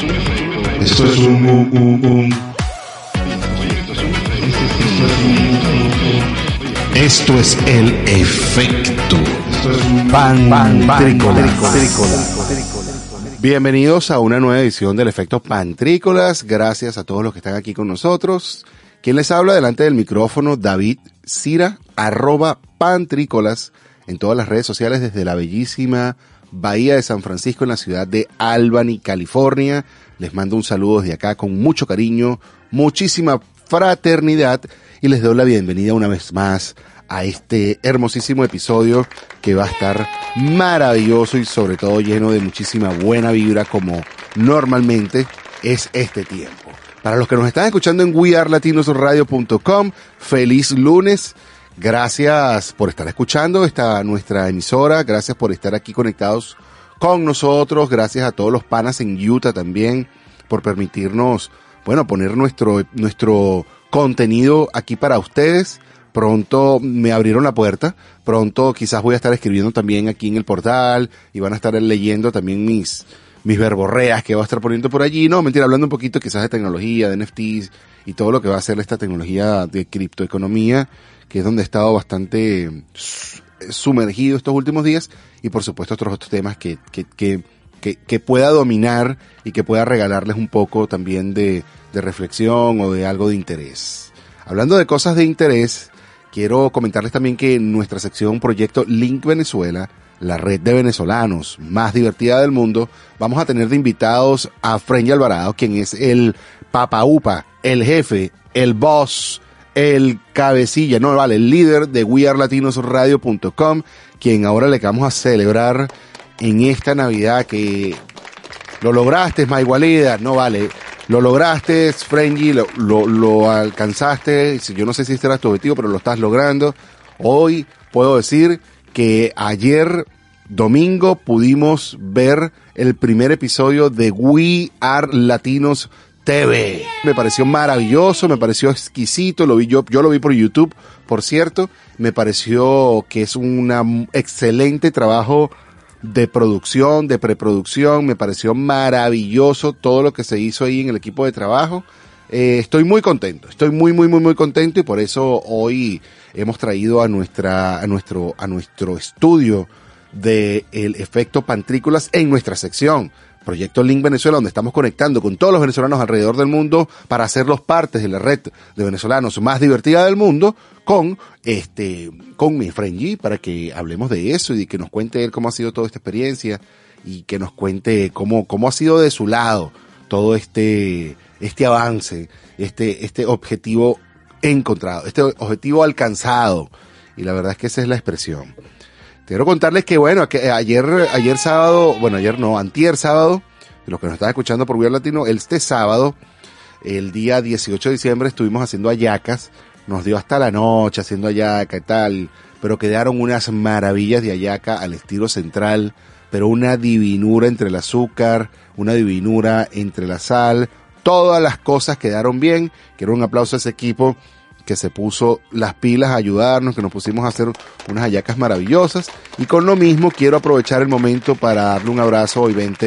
Esto es un, un, un, un. Esto es el efecto Pantrícolas. Bienvenidos a una nueva edición del Efecto Pantrícolas. Gracias a todos los que están aquí con nosotros. Quien les habla delante del micrófono, David Cira, arroba Pantrícolas, en todas las redes sociales desde la bellísima Bahía de San Francisco en la ciudad de Albany, California. Les mando un saludo desde acá con mucho cariño, muchísima fraternidad y les doy la bienvenida una vez más a este hermosísimo episodio que va a estar maravilloso y sobre todo lleno de muchísima buena vibra como normalmente es este tiempo. Para los que nos están escuchando en wearlatinosradio.com, feliz lunes. Gracias por estar escuchando esta nuestra emisora, gracias por estar aquí conectados con nosotros, gracias a todos los panas en Utah también por permitirnos, bueno, poner nuestro nuestro contenido aquí para ustedes. Pronto me abrieron la puerta, pronto quizás voy a estar escribiendo también aquí en el portal y van a estar leyendo también mis mis verborreas que voy a estar poniendo por allí. No, mentira, hablando un poquito quizás de tecnología, de NFTs y todo lo que va a ser esta tecnología de criptoeconomía que es donde he estado bastante sumergido estos últimos días, y por supuesto otros otros temas que, que, que, que, pueda dominar y que pueda regalarles un poco también de, de reflexión o de algo de interés. Hablando de cosas de interés, quiero comentarles también que en nuestra sección Proyecto Link Venezuela, la red de venezolanos más divertida del mundo, vamos a tener de invitados a Frenny Alvarado, quien es el papa upa, el jefe, el boss, el cabecilla, no vale, el líder de wearlatinosradio.com, quien ahora le vamos a celebrar en esta Navidad que lo lograste, Maigualida, no vale, lo lograste, Frenji, lo, lo, alcanzaste, yo no sé si este era tu objetivo, pero lo estás logrando. Hoy puedo decir que ayer domingo pudimos ver el primer episodio de We Are Latinos TV. Me pareció maravilloso, me pareció exquisito, lo vi yo, yo lo vi por YouTube, por cierto, me pareció que es un excelente trabajo de producción, de preproducción, me pareció maravilloso todo lo que se hizo ahí en el equipo de trabajo. Eh, estoy muy contento, estoy muy, muy, muy, muy contento y por eso hoy hemos traído a nuestra, a nuestro, a nuestro estudio de efecto pantrícolas en nuestra sección. Proyecto Link Venezuela, donde estamos conectando con todos los venezolanos alrededor del mundo para hacerlos partes de la red de venezolanos más divertida del mundo con este, con mi friend para que hablemos de eso y que nos cuente él cómo ha sido toda esta experiencia y que nos cuente cómo, cómo ha sido de su lado todo este, este avance, este, este objetivo encontrado, este objetivo alcanzado. Y la verdad es que esa es la expresión. Quiero contarles que, bueno, que ayer, ayer sábado, bueno, ayer no, antier sábado, los que nos están escuchando por Vía Latino, este sábado, el día 18 de diciembre, estuvimos haciendo ayacas, nos dio hasta la noche haciendo ayaca y tal, pero quedaron unas maravillas de ayaca al estilo central, pero una divinura entre el azúcar, una divinura entre la sal, todas las cosas quedaron bien, quiero un aplauso a ese equipo que se puso las pilas a ayudarnos, que nos pusimos a hacer unas hallacas maravillosas. Y con lo mismo quiero aprovechar el momento para darle un abrazo hoy 20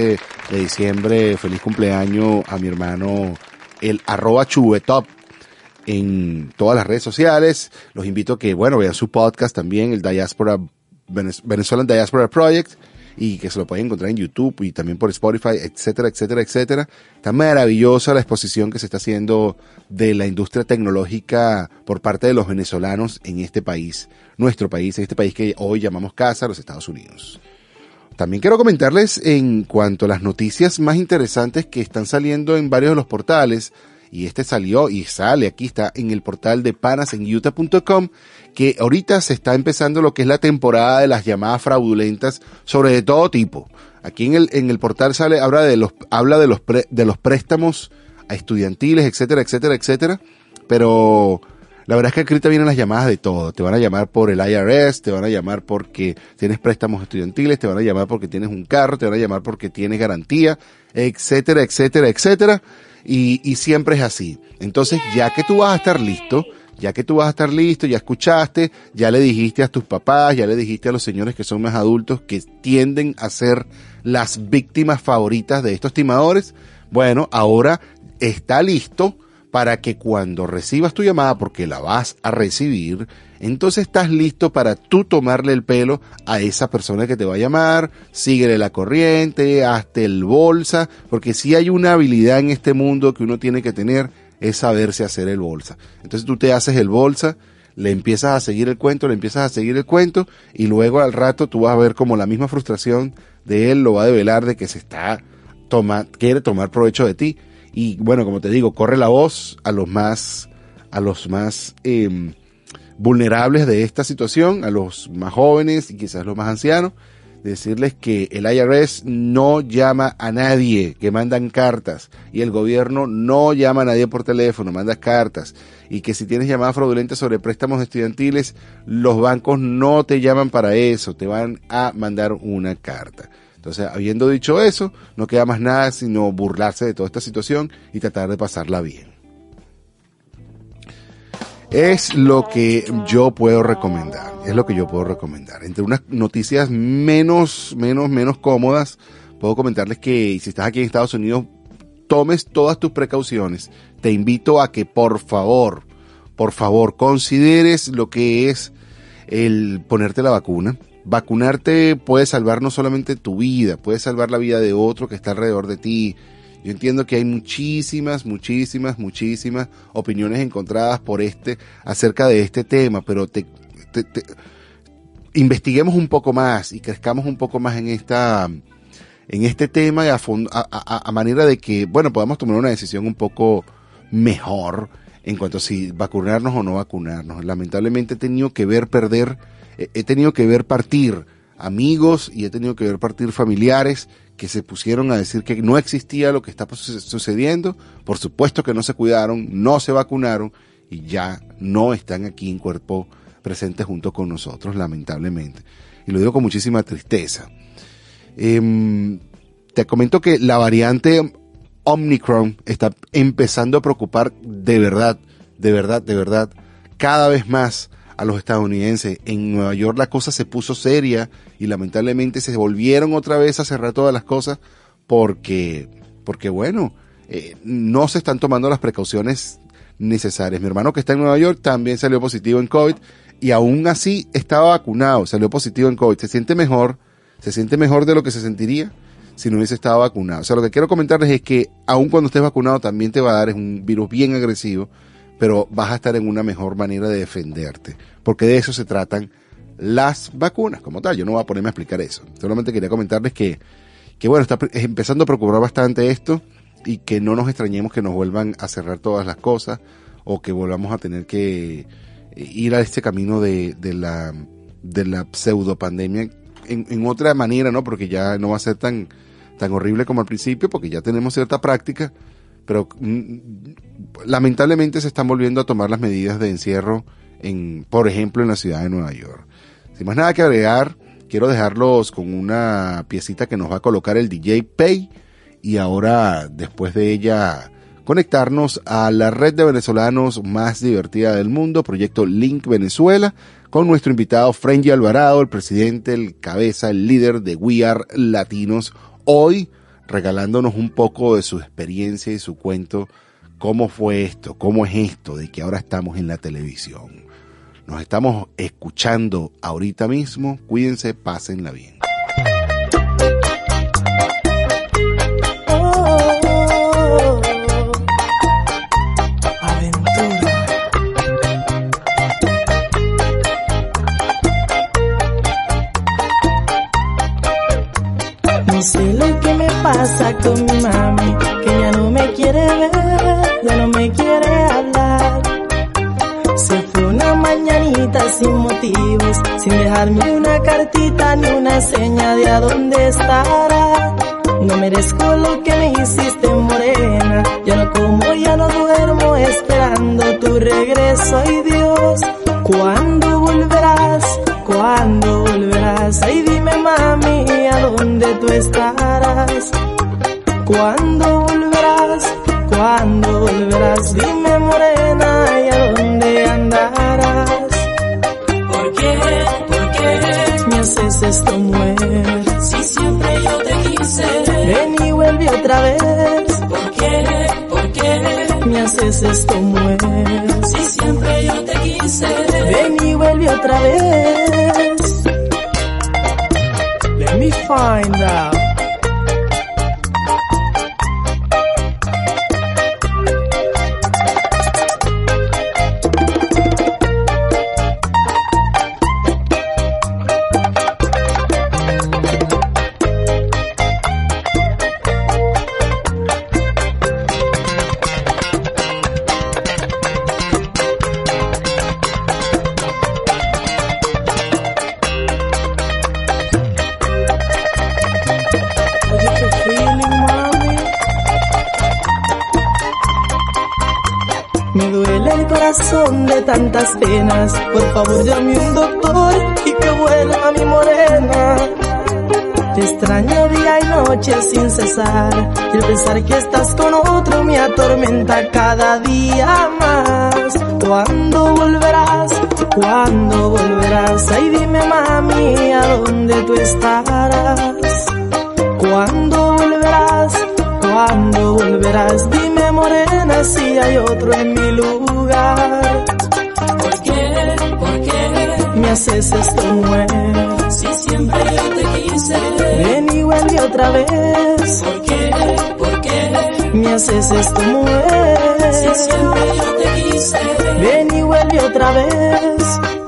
de diciembre, feliz cumpleaños a mi hermano el arroba chubetop en todas las redes sociales. Los invito a que, bueno, vean su podcast también, el Diaspora, Venezuelan Diaspora Project y que se lo pueden encontrar en YouTube y también por Spotify, etcétera, etcétera, etcétera. Está maravillosa la exposición que se está haciendo de la industria tecnológica por parte de los venezolanos en este país, nuestro país, en este país que hoy llamamos casa, los Estados Unidos. También quiero comentarles en cuanto a las noticias más interesantes que están saliendo en varios de los portales, y este salió y sale, aquí está en el portal de panasenutah.com, que ahorita se está empezando lo que es la temporada de las llamadas fraudulentas sobre de todo tipo. Aquí en el, en el portal sale, habla de los, habla de los, de los préstamos a estudiantiles, etcétera, etcétera, etcétera, pero la verdad es que aquí vienen las llamadas de todo. Te van a llamar por el IRS, te van a llamar porque tienes préstamos estudiantiles, te van a llamar porque tienes un carro, te van a llamar porque tienes garantía, etcétera, etcétera, etcétera y, siempre es así. Entonces, ya que tú vas a estar listo, ya que tú vas a estar listo, ya escuchaste, ya le dijiste a tus papás, ya le dijiste a los señores que son más adultos que tienden a ser las víctimas favoritas de estos timadores, bueno, ahora está listo para que cuando recibas tu llamada, porque la vas a recibir, entonces estás listo para tú tomarle el pelo a esa persona que te va a llamar, síguele la corriente, hazte el bolsa, porque si hay una habilidad en este mundo que uno tiene que tener, es saberse hacer el bolsa. Entonces tú te haces el bolsa, le empiezas a seguir el cuento, le empiezas a seguir el cuento, y luego al rato tú vas a ver como la misma frustración de él lo va a develar de que se está toma, quiere tomar provecho de ti. Y bueno, como te digo, corre la voz a los más, a los más eh, vulnerables de esta situación, a los más jóvenes y quizás los más ancianos, decirles que el IRS no llama a nadie, que mandan cartas, y el gobierno no llama a nadie por teléfono, manda cartas, y que si tienes llamadas fraudulentas sobre préstamos estudiantiles, los bancos no te llaman para eso, te van a mandar una carta. Entonces, habiendo dicho eso, no queda más nada sino burlarse de toda esta situación y tratar de pasarla bien. Es lo que yo puedo recomendar, es lo que yo puedo recomendar. Entre unas noticias menos, menos, menos cómodas, puedo comentarles que si estás aquí en Estados Unidos, tomes todas tus precauciones. Te invito a que por favor, por favor, consideres lo que es el ponerte la vacuna. Vacunarte puede salvar no solamente tu vida, puede salvar la vida de otro que está alrededor de ti, yo entiendo que hay muchísimas, muchísimas, muchísimas opiniones encontradas por este, acerca de este tema, pero te, te, investiguemos un poco más y crezcamos un poco más en esta, en este tema a, a, a, manera de que, bueno, podamos tomar una decisión un poco mejor en cuanto a si vacunarnos o no vacunarnos. Lamentablemente he tenido que ver perder, he tenido que ver partir amigos y he tenido que ver partir familiares que se pusieron a decir que no existía lo que está sucediendo, por supuesto que no se cuidaron, no se vacunaron y ya no están aquí en cuerpo presente junto con nosotros, lamentablemente. Y lo digo con muchísima tristeza. Eh, te comento que la variante Omicron está empezando a preocupar de verdad, de verdad, de verdad, cada vez más a los estadounidenses. En Nueva York la cosa se puso seria y lamentablemente se volvieron otra vez a cerrar todas las cosas porque, porque bueno, eh, no se están tomando las precauciones necesarias. Mi hermano que está en Nueva York también salió positivo en COVID y aún así estaba vacunado, salió positivo en COVID. Se siente mejor, se siente mejor de lo que se sentiría si no hubiese estado vacunado. O sea, lo que quiero comentarles es que aun cuando estés vacunado también te va a dar es un virus bien agresivo pero vas a estar en una mejor manera de defenderte, porque de eso se tratan las vacunas como tal. Yo no voy a ponerme a explicar eso. Solamente quería comentarles que, que bueno, está empezando a preocupar bastante esto y que no nos extrañemos que nos vuelvan a cerrar todas las cosas o que volvamos a tener que ir a este camino de, de la, de la pseudo pandemia en, en, otra manera, ¿no? Porque ya no va a ser tan, tan horrible como al principio, porque ya tenemos cierta práctica pero mm, lamentablemente se están volviendo a tomar las medidas de encierro, en, por ejemplo, en la ciudad de Nueva York. Sin más nada que agregar, quiero dejarlos con una piecita que nos va a colocar el DJ Pay y ahora, después de ella, conectarnos a la red de venezolanos más divertida del mundo, Proyecto Link Venezuela, con nuestro invitado Frenji Alvarado, el presidente, el cabeza, el líder de We Are Latinos. Hoy, regalándonos un poco de su experiencia y su cuento, cómo fue esto, cómo es esto de que ahora estamos en la televisión. Nos estamos escuchando ahorita mismo, cuídense, pásenla bien. Pasa con mi mami, que ya no me quiere ver, ya no me quiere hablar. Se fue una mañanita sin motivos, sin dejarme una cartita ni una seña de a dónde estará. No merezco lo que me hiciste morena, ya no como, ya no duermo esperando tu regreso, ay Dios, ¿cuándo volverás? ¿Cuándo volverás? Ay dime mami, ¿a dónde tú estarás? ¿Cuándo volverás? ¿Cuándo volverás? Dime morena y a dónde andarás. ¿Por qué? ¿Por qué? Me haces esto mujer. Si siempre yo te quise. Ven y vuelve otra vez. ¿Por qué? ¿Por qué? Me haces esto mujer. Si siempre yo te quise. Ven y vuelve otra vez. Let me find out. Por favor, llame un doctor y que vuelva mi morena. Te extraño día y noche sin cesar. Y el pensar que estás con otro me atormenta cada día más. ¿Cuándo volverás? ¿Cuándo volverás? Ay, dime, mami, ¿a dónde tú estarás? ¿Cuándo volverás? ¿Cuándo volverás? Dime morena si hay otro en mi lugar. Qué? Me haces esto mujer. Si siempre yo te quise, Ven y vuelve otra vez. ¿por qué? ¿Por qué? Me haces esto mujer. Si siempre yo te quise, Ven y vuelve otra vez.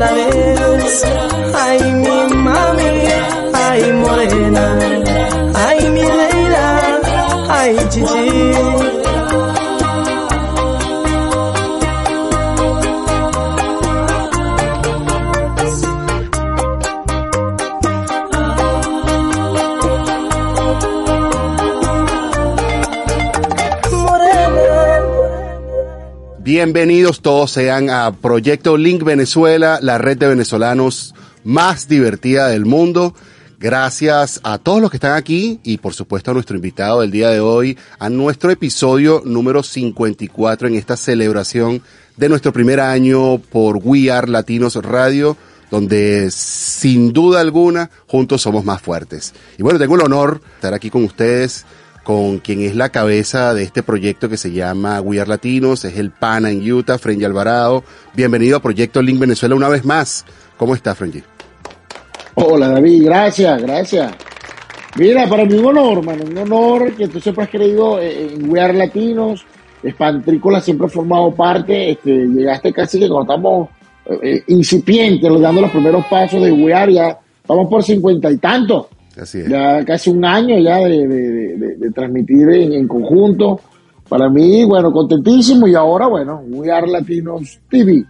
Vuelve otra vez. Ay, mi mami, ay, morena. Ay, mi reina, ay, Bienvenidos todos sean a Proyecto Link Venezuela, la red de venezolanos más divertida del mundo. Gracias a todos los que están aquí y por supuesto a nuestro invitado del día de hoy, a nuestro episodio número 54 en esta celebración de nuestro primer año por We Are Latinos Radio, donde sin duda alguna juntos somos más fuertes. Y bueno, tengo el honor de estar aquí con ustedes con quien es la cabeza de este proyecto que se llama We Are Latinos, es el PANA en Utah, Frenji Alvarado. Bienvenido a Proyecto Link Venezuela una vez más. ¿Cómo está, Frenji? Hola David, gracias, gracias. Mira, para mí un honor, hermano, un honor que tú siempre has creído en We Are Latinos. Espantrícola siempre ha formado parte. Este, llegaste casi que cuando estamos eh, incipientes, dando los primeros pasos de We Are, ya estamos por cincuenta y tantos. Así es. Ya casi un año ya de, de- de- de- de transmitir en, en conjunto. Para mí, bueno, contentísimo. Y ahora, bueno, We Are Latinos TV.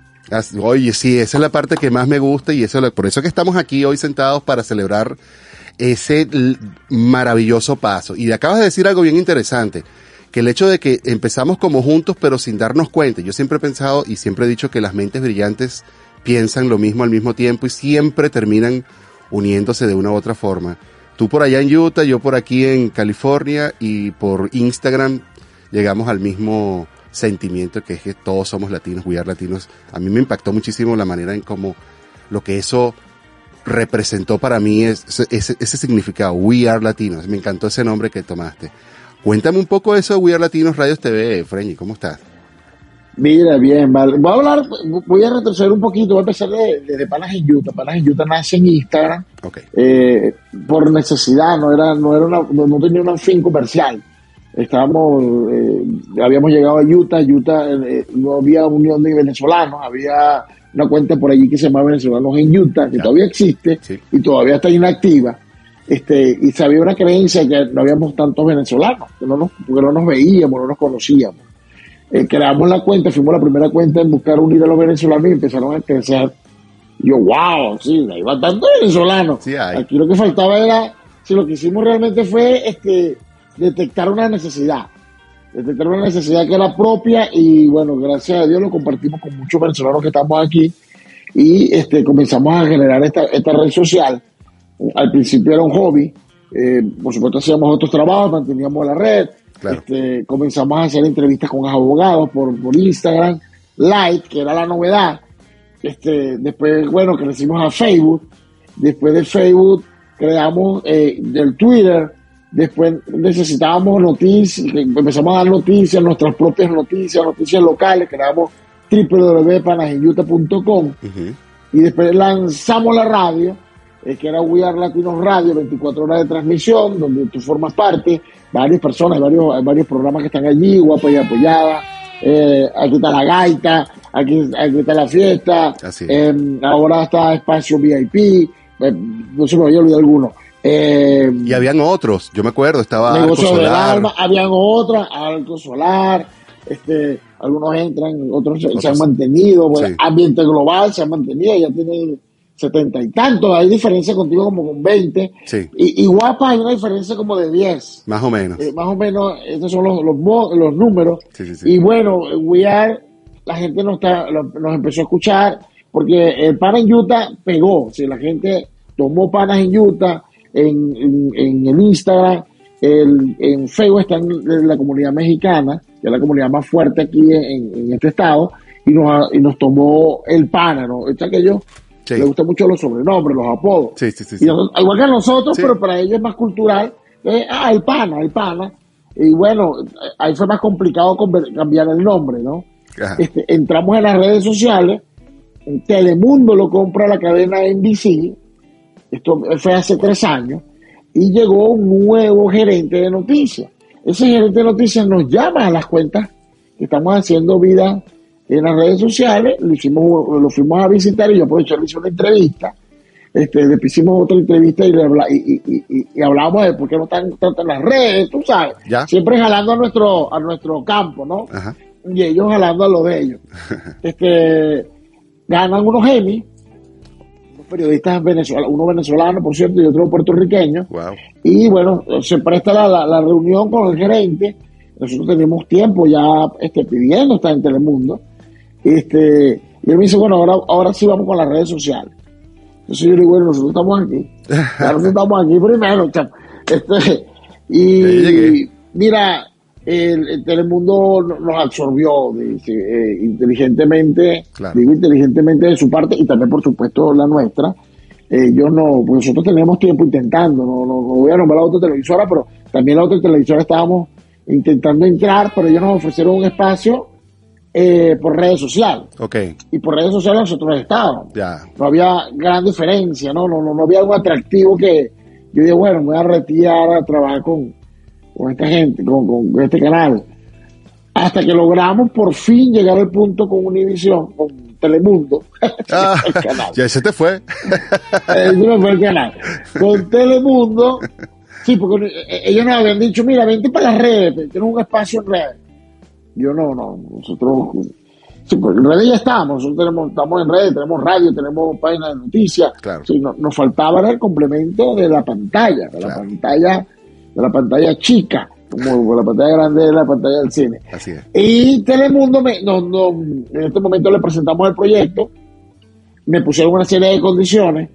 Oye, sí, esa es la parte que más me gusta y eso es lo- por eso que estamos aquí hoy sentados para celebrar ese maravilloso paso. Y acabas de decir algo bien interesante, que el hecho de que empezamos como juntos pero sin darnos cuenta. Yo siempre he pensado y siempre he dicho que las mentes brillantes piensan lo mismo al mismo tiempo y siempre terminan uniéndose de una u otra forma. Tú por allá en Utah, yo por aquí en California y por Instagram llegamos al mismo sentimiento que es que todos somos latinos, we are latinos. A mí me impactó muchísimo la manera en cómo lo que eso representó para mí es, ese, ese- ese significado, we are latinos. Me encantó ese nombre que tomaste. Cuéntame un poco eso de We Are Latinos Radios TV, Freñi, ¿cómo estás? Mira, bien, vale. Voy a hablar, voy a retroceder un poquito, voy a empezar de, de, de Panas en Utah. Panas en Utah nace en Instagram eh, por necesidad, no era, no era una, no, tenía un fin comercial. Estábamos, eh, habíamos llegado a Utah, Utah eh, no había unión de venezolanos, había una cuenta por allí que se llama Venezolanos en Utah, que todavía existe Sí. y todavía está inactiva. Este, y se había una creencia que no habíamos tantos venezolanos, que no nos, porque no nos veíamos, no nos conocíamos. Eh, creamos la cuenta, fuimos la primera cuenta en buscar unir a los venezolanos y empezaron a crecer yo, wow, sí, hay bastante venezolanos. Sí. Aquí lo que faltaba era, si lo que hicimos realmente fue este, detectar una necesidad. Detectar una necesidad que era propia y bueno, gracias a Dios lo compartimos con muchos venezolanos que estamos aquí y este, comenzamos a generar esta, esta red social. Al principio era un hobby, eh, por supuesto hacíamos otros trabajos, manteníamos la red, Claro. este, comenzamos a hacer entrevistas con abogados por, por Instagram, Light, que era la novedad. Este, después, bueno, crecimos a Facebook. Después de Facebook creamos eh, del Twitter. Después necesitábamos noticias, empezamos a dar noticias, nuestras propias noticias, noticias locales, creamos www.panajinyuta.com Ujú. y después lanzamos la radio, eh, que era We Are Latinos Radio, 24 horas de transmisión, donde tú formas parte, varias personas, varios, hay varios programas que están allí, guapa y apoyada, eh, aquí está la gaita, aquí, aquí está la fiesta, Así eh, ahora está Espacio VIP, eh, no se me había olvidado alguno. Eh, Y habían otros, yo me acuerdo, estaba Arco negocio del Solar. alma, habían otras, algo solar, este, algunos entran, otros se, se han mantenido, sí. ambiente global se ha mantenido, ya tiene setenta y tantos, hay diferencia contigo como con 20, Sí. y, y guapa hay una diferencia como de 10. Más o menos. Eh, más o menos, estos son los, los, los números. Sí, sí, sí. Y bueno, We Are, la gente nos, está, lo- nos empezó a escuchar porque el Pana en Utah pegó. Si la gente tomó panas en Utah, en, en, en el Instagram, el, en Facebook está en, la comunidad mexicana, que es la comunidad más fuerte aquí en, en este estado, y nos, y nos tomó el Pana, ¿no? Está que yo Sí. le gustan mucho los sobrenombres, los apodos. Sí, sí, sí, Y nosotros- igual que a nosotros, pero para ellos es más cultural. eh, ah, el pana, el pana. Y bueno, ahí fue más complicado cambiar el nombre, ¿no? Este, entramos en las redes sociales, Telemundo lo compra la cadena NBC, esto fue hace tres años, y llegó un nuevo gerente de noticias. Ese gerente de noticias nos llama a las cuentas que estamos haciendo vida en las redes sociales, lo, hicimos, lo fuimos a visitar y yo aproveché le hice una entrevista. Este, después hicimos otra entrevista y, le habla- y, y, y- y hablábamos de por qué no están tanto en las redes, tú sabes. Ya. Siempre jalando a nuestro, a nuestro campo, ¿no? Ajá. y ellos jalando a lo de ellos. este, ganan unos Emmy, unos periodistas venezolanos, uno venezolano, por cierto, y otro puertorriqueño, Wow. y bueno, se presta la, la- la reunión con el gerente, nosotros tenemos tiempo ya este, pidiendo estar en Telemundo, este, y él me dice, bueno, ahora, ahora sí vamos con las redes sociales. Entonces yo le digo, bueno, nosotros estamos aquí, nosotros estamos aquí primero, chamo. Este, y llegué. mira, el, el Telemundo no- nos absorbió dice, eh, inteligentemente, Claro. digo inteligentemente de su parte y también por supuesto la nuestra. Eh, yo no, pues nosotros teníamos tiempo intentando, no, no, no voy a nombrar la otra televisora, pero también la otra televisora estábamos intentando entrar, pero ellos nos ofrecieron un espacio eh, por redes sociales y por redes sociales nosotros estábamos ya. no había gran diferencia, ¿no? No, no, no había algo atractivo que yo dije, bueno, me voy a retirar a trabajar con, con esta gente, con, con- este canal. Hasta que logramos por fin llegar al punto con Univision, con Telemundo. Ah, canal. ya se te fue. El canal. Con Telemundo, sí, porque eh, ellos nos habían dicho, mira, vente para las redes, tienes un espacio en redes. Yo no, no, nosotros, sí, pues en redes ya estamos, nosotros tenemos, estamos en redes, tenemos radio, tenemos página de noticias. Claro. Sí, no- nos faltaba el complemento de la pantalla, de la pantalla, de la pantalla chica, como la pantalla grande de la pantalla del cine. Así es. Y Telemundo, me, no, no, en este momento le presentamos el proyecto, me pusieron una serie de condiciones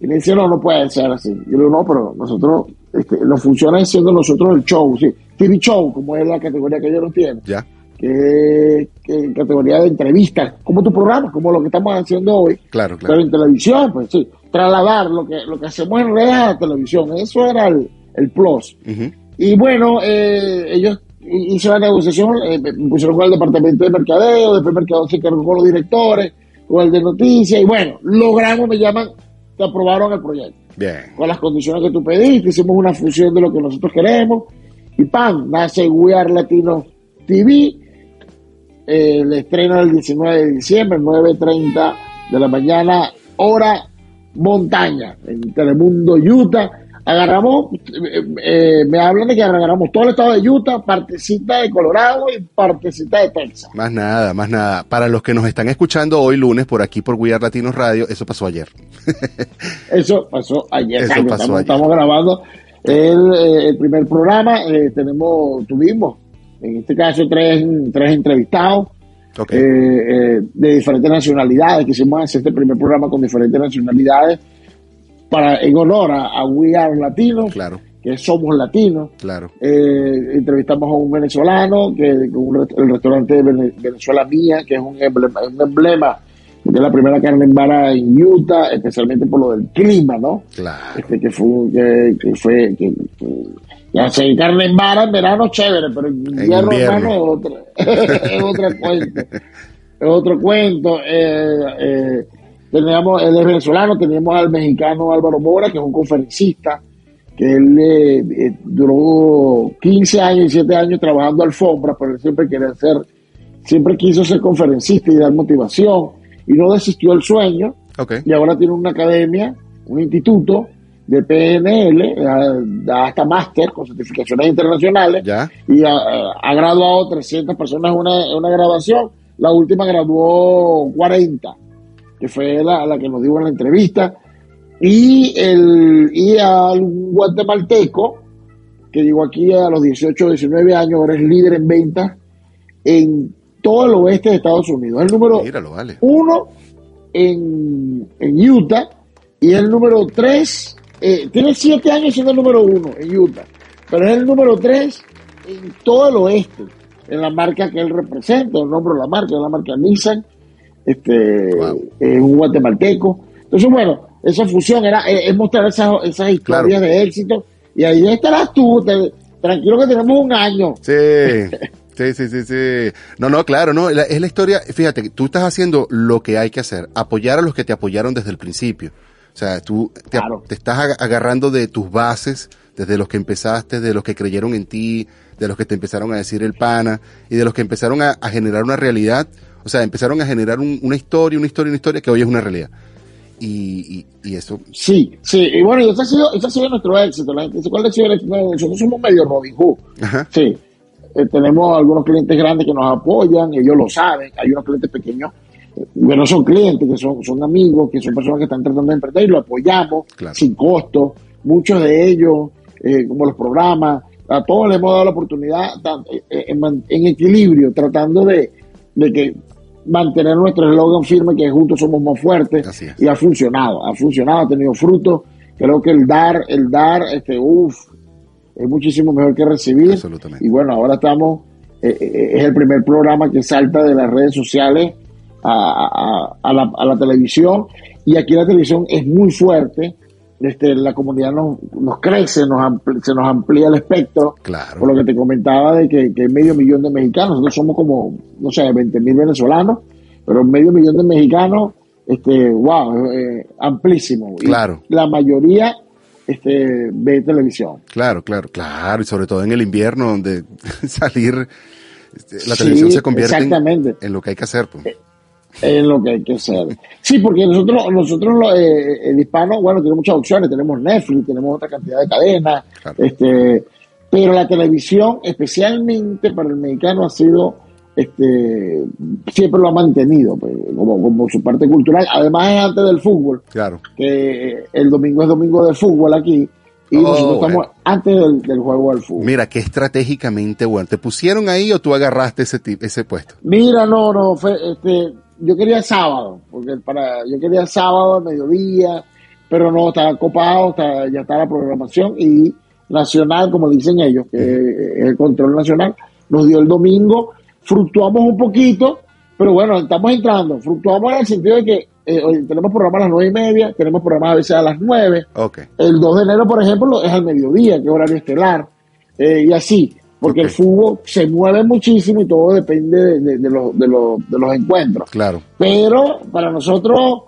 y me dice, no, no puede ser así. Yo le digo, no, pero nosotros, este, nos funciona siendo nosotros el show, sí, TV show, como es la categoría que ellos tienen, Ya. Que, que categoría de entrevistas, como tu programa, como lo que estamos haciendo hoy, Claro, pero claro. en televisión, pues sí, trasladar lo que, lo que hacemos en redes a la televisión, eso era el, el plus. Y bueno, eh, ellos hicieron la negociación, eh, me pusieron con el departamento de mercadeo, después mercadeo se encargó con los directores, con el de noticias, y bueno, logramos, me llaman, que aprobaron el proyecto, Bien. con las condiciones que tú pediste, hicimos una fusión de lo que nosotros queremos, y ¡pam! Nace We Are Latino TV, eh, el estreno el 19 de diciembre, 9.30 de la mañana, hora montaña, en Telemundo, Utah. agarramos, eh, eh, me hablan de que agarramos todo el estado de Utah, partecita de Colorado y partecita de Texas. Más nada, más nada. Para los que nos están escuchando hoy lunes por aquí por Are Latinos Radio, eso pasó ayer. Eso pasó ayer. Eso pasó estamos, ayer. estamos grabando el, eh, el primer programa. tenemos, tuvimos, en este caso, tres, tres entrevistados eh, eh, de diferentes nacionalidades. Quisimos hacer este primer programa con diferentes nacionalidades para en honor a, a We Are Latinos, Claro, que somos latinos. claro. Eh, entrevistamos a un venezolano que un el restaurante Venezuela Mía, que es un emblema, un emblema de la primera carne en vara en Utah, especialmente por lo del clima, ¿no? Claro. Este, que fue, que, que fue, que, que- ya sé, carne en vara en verano chévere, pero en invierno, hermano, es otra, es otro cuento. Es otro cuento. Eh, eh, teníamos, él es venezolano, teníamos al mexicano Álvaro Mora, que es un conferencista, que él eh, eh, duró 15 años, 17 años trabajando alfombra, pero él siempre quería ser, siempre quiso ser conferencista y dar motivación, y no desistió el sueño, y ahora tiene una academia, un instituto de PNL, hasta máster con certificaciones internacionales, Ya. y ha, ha graduado 300 personas en una, una graduación. La última graduó 40, que fue la, la que nos dio en la entrevista. Y, el, y al guatemalteco, que llegó aquí a los 18 o 19 años, ahora es líder en ventas en todo el oeste de Estados Unidos. Es el número Míralo, vale. uno en, en Utah y el número tres. Eh, tiene siete años siendo el número uno en Utah, pero es el número tres en todo el oeste, en la marca que él representa, el nombre de la marca, es la marca Nissan, este, Wow. es un guatemalteco. Entonces, bueno, esa fusión era, es, es mostrar esas, esas historias Claro. de éxito y ahí estarás tú, te- tranquilo que tenemos un año. Sí. Sí, sí, sí, sí. No, no, claro, no. la- es la historia. Fíjate, tú estás haciendo lo que hay que hacer. Apoyar a los que te apoyaron desde el principio. O sea, tú te, Claro. te estás ag- agarrando de tus bases, desde los que empezaste, de los que creyeron en ti, de los que te empezaron a decir el pana, y de los que empezaron a, a generar una realidad. O sea, empezaron a generar un- una historia, una historia, una historia que hoy es una realidad. Y, y, y eso, Sí, sí, y bueno, y ese ha sido, ese ha sido nuestro éxito. La gente dice, ¿cuál ha sido el éxito? Nosotros somos medio Robin Hood. ajá, Sí, eh, tenemos algunos clientes grandes que nos apoyan, ellos lo saben. Hay unos clientes pequeños que no son clientes, que son, son amigos, que son personas que están tratando de emprender y lo apoyamos Claro. sin costo. Muchos de ellos, eh, como los programas, a todos les hemos dado la oportunidad eh, eh, en, equilibrio, tratando de, de que mantener nuestro eslogan firme que juntos somos más fuertes y ha funcionado, ha funcionado, ha tenido fruto. Creo que el dar, el dar, este, uff, es muchísimo mejor que recibir. Y bueno, ahora estamos, eh, eh, es el primer programa que salta de las redes sociales a, la, a la televisión. Y aquí la televisión es muy fuerte. Este, la comunidad nos, nos crece, nos se nos amplía el espectro. claro. Por lo que te comentaba de que, que medio millón de mexicanos, nosotros somos como, no sé, 20 mil venezolanos, pero medio millón de mexicanos, este, wow, eh, amplísimo. Y Claro. la mayoría este, ve televisión. Claro, claro, claro, y sobre todo en el invierno donde salir, este, la Sí, televisión se convierte en, en lo que hay que hacer. pues. Es lo que hay que hacer. Sí, porque nosotros, nosotros lo- eh, el hispano, bueno, tiene muchas opciones, tenemos Netflix, tenemos otra cantidad de cadenas, Claro. este, pero la televisión, especialmente para el mexicano, ha sido, este, siempre lo ha mantenido, pues, como, como su parte cultural. Además es antes del fútbol, Claro, que eh, el domingo es domingo de fútbol aquí, y Oh, nosotros estamos bueno. antes del, del juego del fútbol. mira, que estratégicamente bueno. ¿Te pusieron ahí o tú agarraste ese, ese puesto? Mira, no, no, fue, este, yo quería sábado, porque para, yo quería sábado al mediodía, pero no, estaba copado, estaba- ya está la programación y Nacional, como dicen ellos, que es el control nacional, nos dio el domingo, fluctuamos un poquito, pero bueno, estamos entrando, fluctuamos en el sentido de que eh, hoy tenemos programas a las nueve y media, tenemos programas a veces a las nueve, el 2 de enero, por ejemplo, es al mediodía, que es horario estelar, eh, y así, porque el fútbol se mueve muchísimo y todo depende de, de- de los- de los- de los encuentros. claro, Pero para nosotros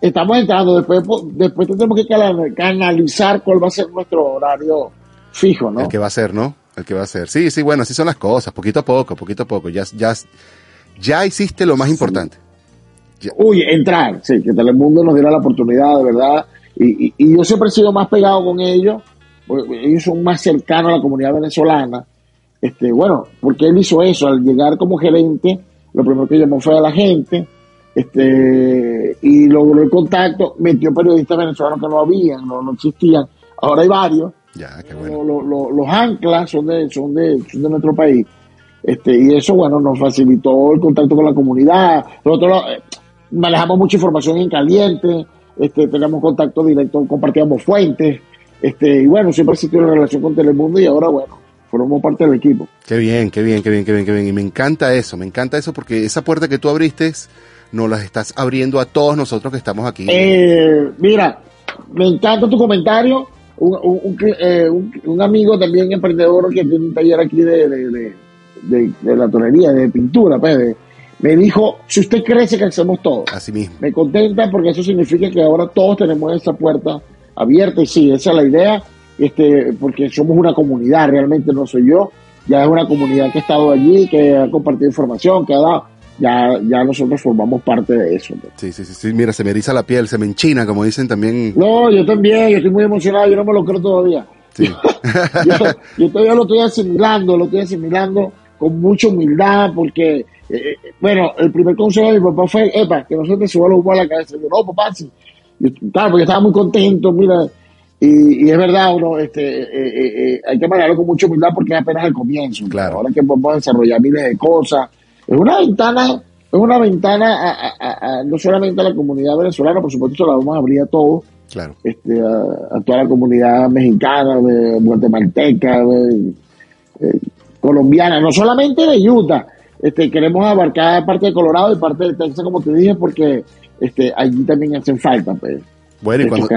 estamos entrando, después, después tenemos que canalizar cuál va a ser nuestro horario fijo, ¿no? el que va a ser, ¿no? El que va a ser. Sí, sí, bueno, así son las cosas, poquito a poco, poquito a poco. Ya, ya, ya hiciste lo más importante. Uy, entrar, sí, que Telemundo nos diera la oportunidad, de verdad, Y, y- y yo siempre he sido más pegado con ellos, ellos son más cercanos a la comunidad venezolana. Este, bueno, porque él hizo eso, al llegar como gerente, lo primero que llamó fue a la gente, este, y logró el contacto, metió periodistas venezolanos que no habían, no, no existían, ahora hay varios, Ya, qué lo- bueno. lo- lo- los anclas son de, son de, son de nuestro país. Este, y eso, bueno, nos facilitó el contacto con la comunidad. Nosotros eh, manejamos mucha información en caliente, este, tenemos contacto directo, compartíamos fuentes, este, y bueno, siempre existió una relación con Telemundo y ahora, bueno, formamos parte del equipo. Qué bien, qué bien, qué bien, qué bien, qué bien. Y me encanta eso, me encanta eso porque esa puerta que tú abriste nos la estás abriendo a todos nosotros que estamos aquí. Eh, mira, me encanta tu comentario. Un, un- un eh, un- amigo también emprendedor que tiene un taller aquí de, de, de, de- de la tonería, de pintura, pues, me dijo, si usted crece que hacemos todo. Así mismo. Me contenta porque eso significa que ahora todos tenemos esa puerta abierta y sí, esa es la idea, este, porque somos una comunidad, realmente no soy yo, ya es una comunidad que ha estado allí, que ha compartido información, que ha dado, ya, ya nosotros formamos parte de eso. pues. Sí, sí, sí, sí. Mira, se me eriza la piel, se me enchina, como dicen también. No, yo también, yo estoy muy emocionado, yo no me lo creo todavía. Sí. yo, yo todavía lo estoy asimilando, lo estoy asimilando con mucha humildad, porque, eh, eh, bueno, el primer consejo de mi papá fue, epa, que no se te suba los humos a la cabeza. Yo, no, papá, sí. Yo, claro, porque estaba muy contento, mira, y, y es verdad, uno, este, eh, eh, eh, hay que manejarlo con mucha humildad porque es apenas el comienzo. Claro. Ahora que podemos desarrollar miles de cosas. Es una ventana, es una ventana a, a- a- a- no solamente a la comunidad venezolana, por supuesto, la vamos a abrir a todos, Claro. este, a, a toda la comunidad mexicana, de guatemalteca, de- eh, colombiana, no solamente de Utah. Este, queremos abarcar parte de Colorado y parte de Texas, como te dije, porque este, allí también hacen falta pues, Bueno, y cuando,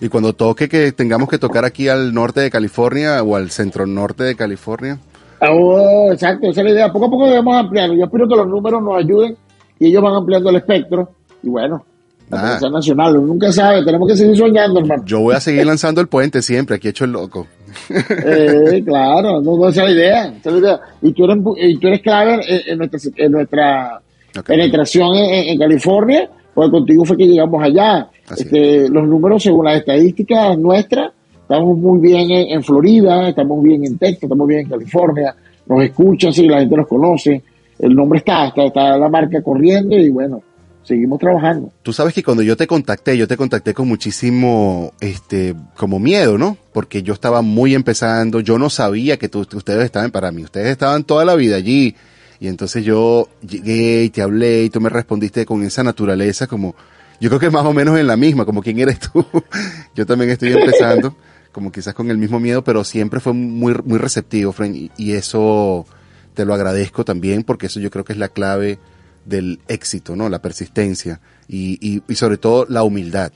y cuando toque que tengamos que tocar aquí al norte de California o al centro norte de California. Ah, oh, exacto, esa es la idea. Poco a poco debemos ampliar. Yo espero que los números nos ayuden y ellos van ampliando el espectro. Y bueno, la Ah. nacional, nunca sabe, tenemos que seguir soñando, hermano. Yo voy a seguir lanzando el puente siempre, aquí hecho el loco. Eh, claro, no, no, esa es la idea, esa es la idea. Y tú eres, y tú eres clave en, en nuestra, en nuestra Ok. penetración en, en- en California, porque contigo fue que llegamos allá. Este, los números, según las estadísticas nuestras, estamos muy bien en, en Florida, estamos bien en Texas, estamos bien en California, nos escuchan, sí, la gente nos conoce, el nombre está, está, está la marca corriendo y bueno, seguimos trabajando. Tú sabes que cuando yo te contacté, yo te contacté con muchísimo, este, como miedo, ¿no? Porque yo estaba muy empezando, yo no sabía que tú- ustedes estaban para mí, ustedes estaban toda la vida allí. Y entonces yo llegué y te hablé y tú me respondiste con esa naturaleza como, yo creo que más o menos en la misma, como quién eres tú. yo también estoy empezando, como quizás con el mismo miedo, pero siempre fue muy, muy receptivo, Frank, y, eso te lo agradezco también porque eso yo creo que es la clave del éxito, ¿no? La persistencia y, y, y sobre todo la humildad.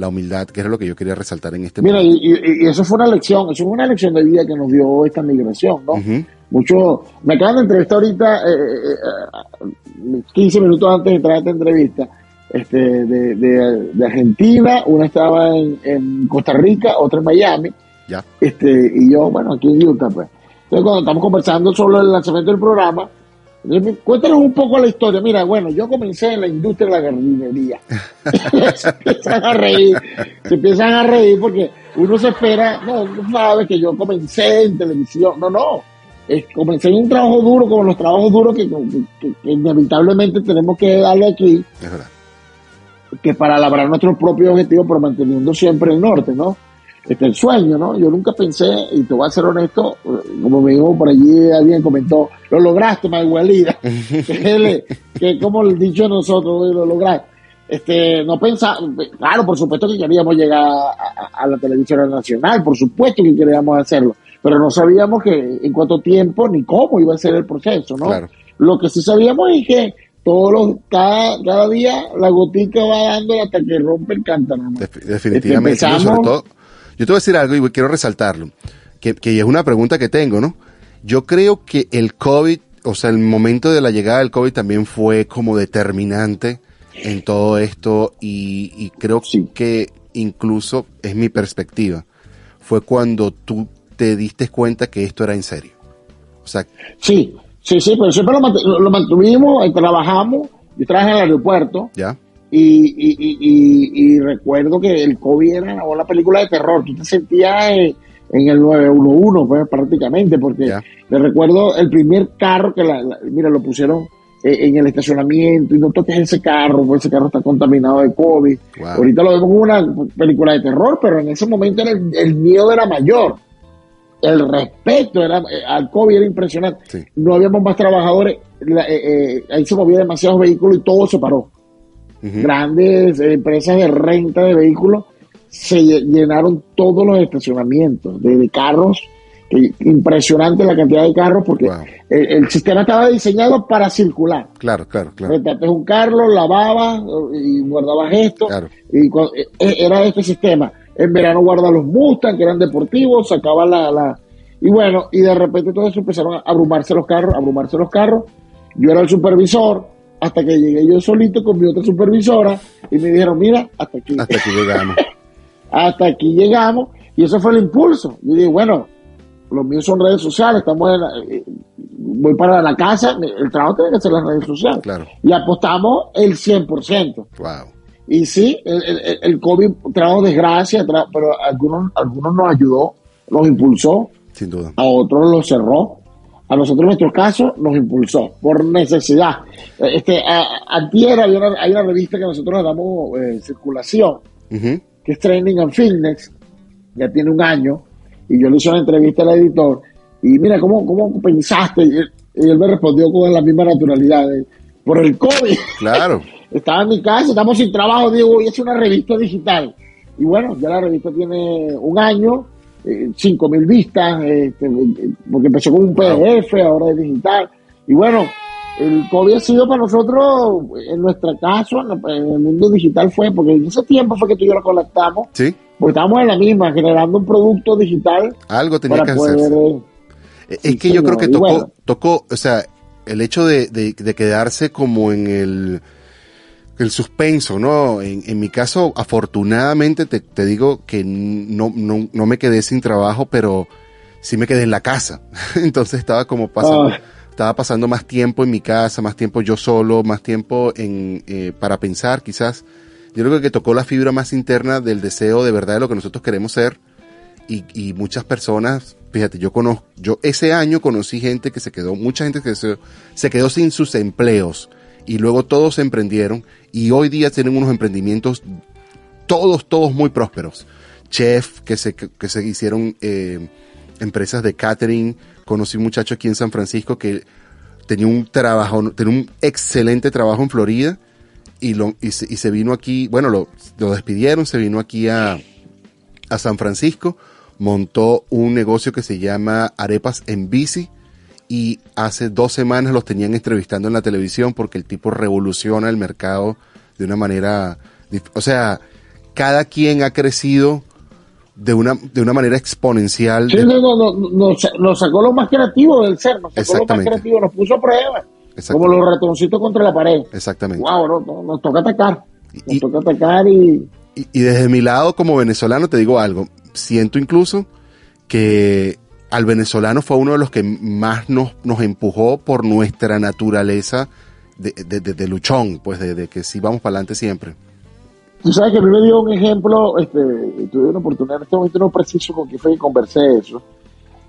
La humildad, que era lo que yo quería resaltar en este Mira, y, momento. y- y eso fue una lección, eso fue una lección de vida que nos dio esta migración, ¿no? Ujú. Mucho, me acaban de entrevistar ahorita, eh, eh, eh, 15 minutos antes de entrar a esta entrevista, este, de, de- de Argentina, una estaba en, en Costa Rica, otra en Miami, Ya. este, y yo, bueno, aquí en Utah, pues. Entonces, cuando estamos conversando sobre el lanzamiento del programa, cuéntanos un poco la historia. Mira, bueno, yo comencé en la industria de la jardinería. se empiezan a reír, se empiezan a reír porque uno se espera, no, uno sabe que yo comencé en televisión. No, no. Es- comencé en un trabajo duro, como los trabajos duros que, que- que inevitablemente tenemos que darle aquí Es verdad. que para lograr nuestros propios objetivos, pero manteniendo siempre el norte, ¿no? Este el sueño, ¿no? Yo nunca pensé, y te voy a ser honesto, como me dijo por allí, alguien comentó, lo lograste, Magualida, que, que como el dicho de nosotros, lo lograste. Este, no pensaba, claro, por supuesto que queríamos llegar a, a- a la televisión nacional, por supuesto que queríamos hacerlo, pero no sabíamos que en cuánto tiempo ni cómo iba a ser el proceso, ¿no? Claro. Lo que sí sabíamos es que todos los, cada, cada día la gotica va dando hasta que rompe el cántaro. definitivamente. Este, empezamos- sobre todo, yo te voy a decir algo y quiero resaltarlo, que, que es una pregunta que tengo, ¿no? Yo creo que el COVID, o sea, el momento de la llegada del COVID también fue como determinante en todo esto y, y creo Sí. que incluso es mi perspectiva, fue cuando tú te diste cuenta que esto era en serio. O sea, Sí, sí, sí, pero siempre lo, mant- lo- lo mantuvimos, eh, trabajamos, yo trabajé en el aeropuerto, ya, Y, y, y, y, recuerdo que el COVID era una película de terror. Tú te sentías en, en el 911, pues prácticamente, porque le recuerdo el primer carro que, la, la- mira, lo pusieron en el estacionamiento y no toques ese carro, porque ese carro está contaminado de COVID. Wow. Ahorita lo vemos como una película de terror, pero en ese momento era el, el miedo era mayor. El respeto era, eh, al COVID era impresionante. Sí. No habíamos más trabajadores, la- eh, eh, ahí se movían demasiados vehículos y todo se paró Grandes empresas de renta de vehículos se lle- llenaron todos los estacionamientos de, de carros. que- impresionante la cantidad de carros porque Wow. el, el sistema estaba diseñado para circular. Claro, claro, claro. Rentaste un carro, lavabas y guardabas esto. Claro. Y eh, eh, era este sistema. En verano guarda los Mustang, que eran deportivos, sacaba la, la... Y bueno, y de repente todo eso empezaron a abrumarse los carros, a abrumarse los carros. Yo era el supervisor, hasta que llegué yo solito con mi otra supervisora y me dijeron, mira, hasta aquí, Hasta que llegamos. hasta aquí llegamos. Y eso fue el impulso. Yo dije, bueno, los míos son redes sociales, estamos en la- eh, voy para la casa, el trabajo tiene que ser las redes sociales. Claro. Y apostamos el 100%. Wow. Y sí, el, el, el COVID trajo desgracia, tra- pero algunos, algunos nos ayudó, nos impulsó, Sin duda. a otros los cerró, a nosotros nuestro caso nos impulsó por necesidad. Eh, Este, antier había una- hay una revista que nosotros le damos eh, circulación, que es Training and Fitness, ya tiene un año, y yo le hice una entrevista al editor, y mira, ¿cómo, cómo pensaste? Y él, y él me respondió con la misma naturalidad, de, por el COVID. Claro. Estaba en mi casa, estamos sin trabajo, digo, a hacer una revista digital. Y bueno, ya la revista tiene un año, cinco mil vistas, este, porque empezó con un PDF, ahora es digital. Y bueno, el COVID ha sido para nosotros, en nuestro caso, en el mundo digital fue, porque en ese tiempo fue que tú y yo lo conectamos, Sí. porque estábamos en la misma, generando un producto digital Algo tenía que hacerse. eh, Es Sí, que yo creo que tocó, bueno. tocó, o sea, el hecho de, de- de quedarse como en el, el suspenso, ¿no? En, en mi caso, afortunadamente te, te digo que no, no, no me quedé sin trabajo, pero sí me quedé en la casa. Entonces estaba como pasando, Ah. estaba pasando más tiempo en mi casa, más tiempo yo solo, más tiempo en, eh, para pensar quizás. Yo creo que tocó la fibra más interna del deseo de verdad de lo que nosotros queremos ser y, y muchas personas, fíjate, yo conozco, yo ese año conocí gente que se quedó, mucha gente que se, se quedó sin sus empleos y luego todos emprendieron y hoy día tienen unos emprendimientos todos, todos muy prósperos. Chef, que se, que se hicieron eh, empresas de catering, conocí un muchacho aquí en San Francisco que tenía un trabajo, tenía un excelente trabajo en Florida y, lo, y, se, y se vino aquí, bueno, lo, lo despidieron, se vino aquí a, a San Francisco, montó un negocio que se llama Arepas en Bici y hace dos semanas los tenían entrevistando en la televisión porque el tipo revoluciona el mercado de una manera, o sea, cada quien ha crecido de una, de una manera exponencial. Sí, de- no, no, no, nos, sacó lo más creativo del ser, nos sacó lo más creativo, nos puso a prueba, como los ratoncitos contra la pared. Exactamente. Wow, no, no, nos toca atacar, nos Y- toca atacar y Y, y desde mi lado como venezolano te digo algo, siento incluso que al venezolano fue uno de los que más nos, nos empujó por nuestra naturaleza de, de- de- de luchón, pues de, que sí vamos para adelante siempre. tú sabes que a mí me dio un ejemplo, este, tuve una oportunidad en este momento no preciso con quién fue que conversé eso,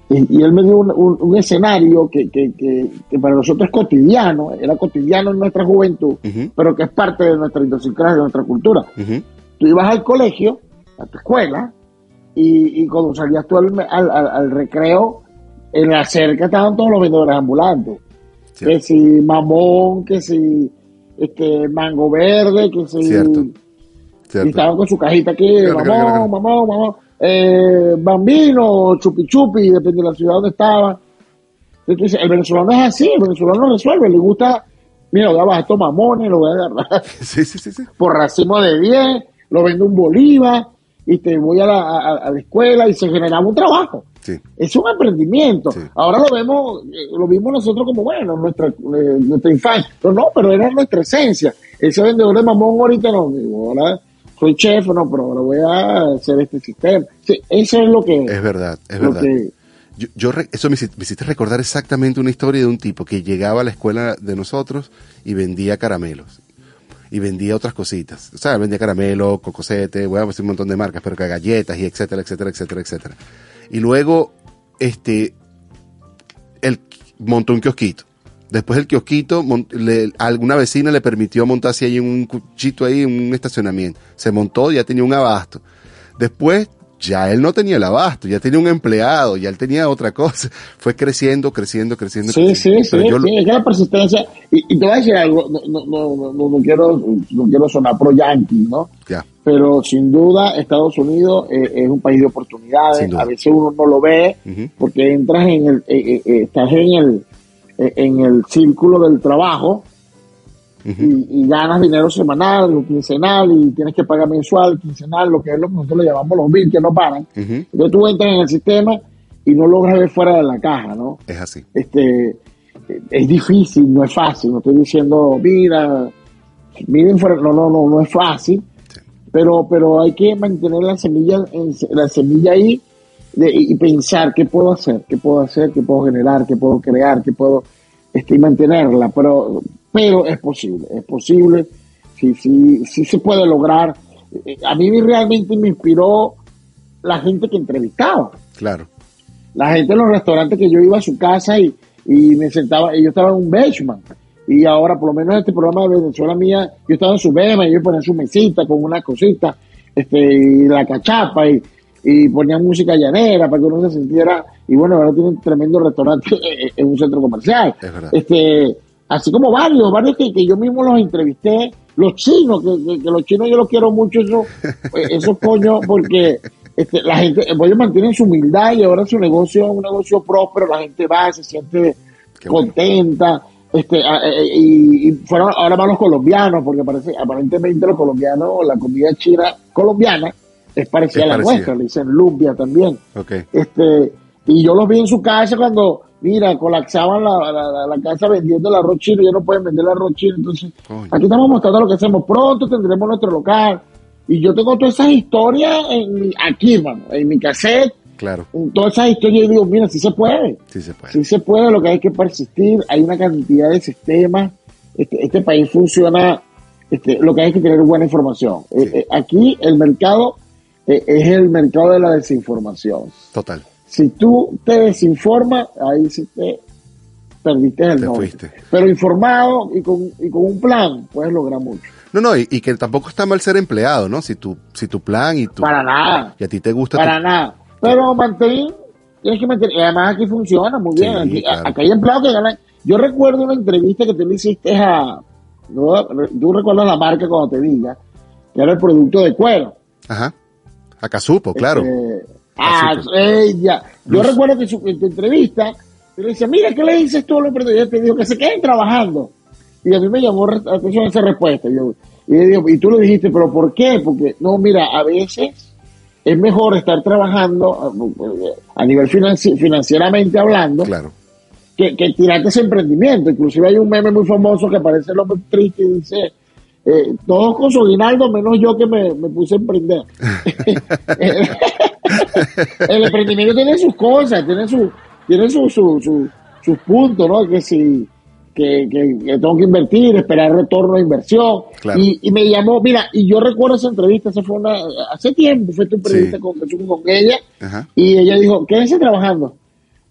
y, y él me dio un, un- un escenario que, que, que, que para nosotros es cotidiano, era cotidiano en nuestra juventud, pero que es parte de nuestra idiosincrasia, de nuestra cultura. ujú, tú ibas al colegio, a tu escuela, y, y cuando salías tú al, al, al- al recreo, en la cerca estaban todos los vendedores ambulantes. Sí. Que si mamón, que si este mango verde, que si... Cierto. Y estaban con su cajita aquí, Claro, mamón, claro, claro. mamón, mamón, eh, bambino, chupi chupi, depende de la ciudad donde estaba. Entonces, el venezolano es así, el venezolano no resuelve, le gusta, mira, voy a bajar estos mamones, lo voy a agarrar sí, sí, sí. por racimo de 10, lo vendo un bolívar, y te voy a la, a- a la escuela y se generaba un trabajo. Sí. Es un emprendimiento. Sí. Ahora lo vemos, eh, lo vimos nosotros como, bueno, nuestra, eh, nuestra infancia. Pero no, pero era nuestra esencia. Ese vendedor de mamón ahorita no, ahora soy chef, no, pero ahora voy a hacer este sistema. Sí, eso es lo que... Es verdad, es verdad. que- Yo, yo re- eso me hiciste recordar exactamente una historia de un tipo que llegaba a la escuela de nosotros y vendía caramelos. Y vendía otras cositas. O sea, vendía caramelo, cocosete, voy a decir un montón de marcas, pero que galletas y etcétera, etcétera, etcétera, etcétera. Y luego, este, él montó un kiosquito. Después el kiosquito, le- alguna vecina le permitió montarse ahí un cuchito ahí, un estacionamiento. Se montó, ya tenía un abasto. Después, ya él no tenía el abasto, ya tenía un empleado, ya él tenía otra cosa. Fue creciendo, creciendo, creciendo. Sí, sí, creciendo. sí, Pero yo lo- sí, es que la persistencia, y, y te voy a decir algo, no, no, no, no, no quiero, no quiero sonar pro yankee, ¿no? ya, Pero sin duda Estados Unidos eh, es un país de oportunidades, a veces uno no lo ve porque entras en el, eh, eh, eh, estás en el, en el círculo del trabajo Y, y ganas dinero semanal o quincenal y tienes que pagar mensual, quincenal, lo que es lo que nosotros le llamamos los bills que no paran. Entonces tú entras en el sistema y no logras ver fuera de la caja, ¿no? es así. este es difícil, no es fácil, no estoy diciendo, mira, miren fuera, no, no, no, no es fácil, Sí. pero, pero hay que mantener la semilla, en- la semilla ahí de- y pensar qué puedo hacer, qué puedo hacer, qué puedo generar, qué puedo crear, qué puedo, este, y mantenerla, pero, pero es posible, es posible, sí, sí, sí se puede lograr. Eh, A mí realmente me inspiró la gente que entrevistaba Claro. la gente en los restaurantes que yo iba a su casa y, y me sentaba, y yo estaba en un benchmark. Y ahora, por lo menos en este programa de Venezuela mía, yo estaba en su bema y yo ponía su mesita con una cosita, este, y la cachapa y, y ponía música llanera para que uno se sintiera, y bueno, ahora tiene un tremendo restaurante en un centro comercial. Es verdad. Este, así como varios, varios que, que yo mismo los entrevisté, los chinos, que, que- que los chinos yo los quiero mucho, eso, eh, esos coños, porque este, la gente, eh, ellos mantienen su humildad y ahora su negocio es un negocio próspero, la gente va, se siente Qué bueno. contenta, este, a- eh, y, y fueron ahora van los colombianos, porque parece, aparentemente los colombianos, la comida china colombiana es parecida Es a la parecida. nuestra, le dicen lumpia también Ok. este y yo los vi en su casa cuando mira colapsaban la, la, la- casa vendiendo el arroz chino ya no pueden vender el arroz chino entonces aquí estamos mostrando lo que hacemos pronto tendremos nuestro local y yo tengo todas esas historias en mi, aquí hermano en mi cassette Claro. en todas esas historias y digo mira sí se puede Sí se puede. sí se puede lo que hay que persistir hay una cantidad de sistemas este, este país funciona este, lo que hay que tener buena información Sí. Eh, eh, aquí el mercado eh, es el mercado de la desinformación Total. Si tú te desinformas, ahí sí te perdiste el Te norte. fuiste. Pero informado y con, y con un plan, puedes lograr mucho. No, no, y, y que tampoco está mal ser empleado, ¿no? Si tu, si tu plan y tu, Para nada, y a ti te gusta para tu- nada. Pero mantén, tienes que mantener. Y además aquí funciona muy bien. Sí, Aquí, claro. acá hay empleados que ganan. Yo recuerdo una entrevista que tú le hiciste a. ¿no? Tú recuerdas la marca cuando te diga, que era el producto de cuero. Ajá. Acá supo, claro. Este, ah, ella. Yo Luz. recuerdo que su, en tu entrevista, le decías, mira, ¿qué le dices tú a los emprendedores? Te dijo que se queden trabajando. Y a mí me llamó la atención esa respuesta. Yo, y, yo digo, y tú le dijiste, ¿pero por qué? Porque, no, mira, a veces es mejor estar trabajando a, a nivel financi- financieramente hablando Claro. que, que tirarte ese emprendimiento. Inclusive hay un meme muy famoso que aparece el hombre triste y dice, eh, todos con su aguinaldo, menos yo que me, me puse a emprender. el emprendimiento tiene sus cosas, tiene su, tiene su, su, su- sus puntos, ¿no? Que si, que, que- que tengo que invertir, esperar retorno de inversión. Claro. Y, y me llamó, mira, y yo recuerdo esa entrevista, esa fue una, hace tiempo, fue tu entrevista Sí. con, con, ella, Ajá. y ella dijo, quédense trabajando.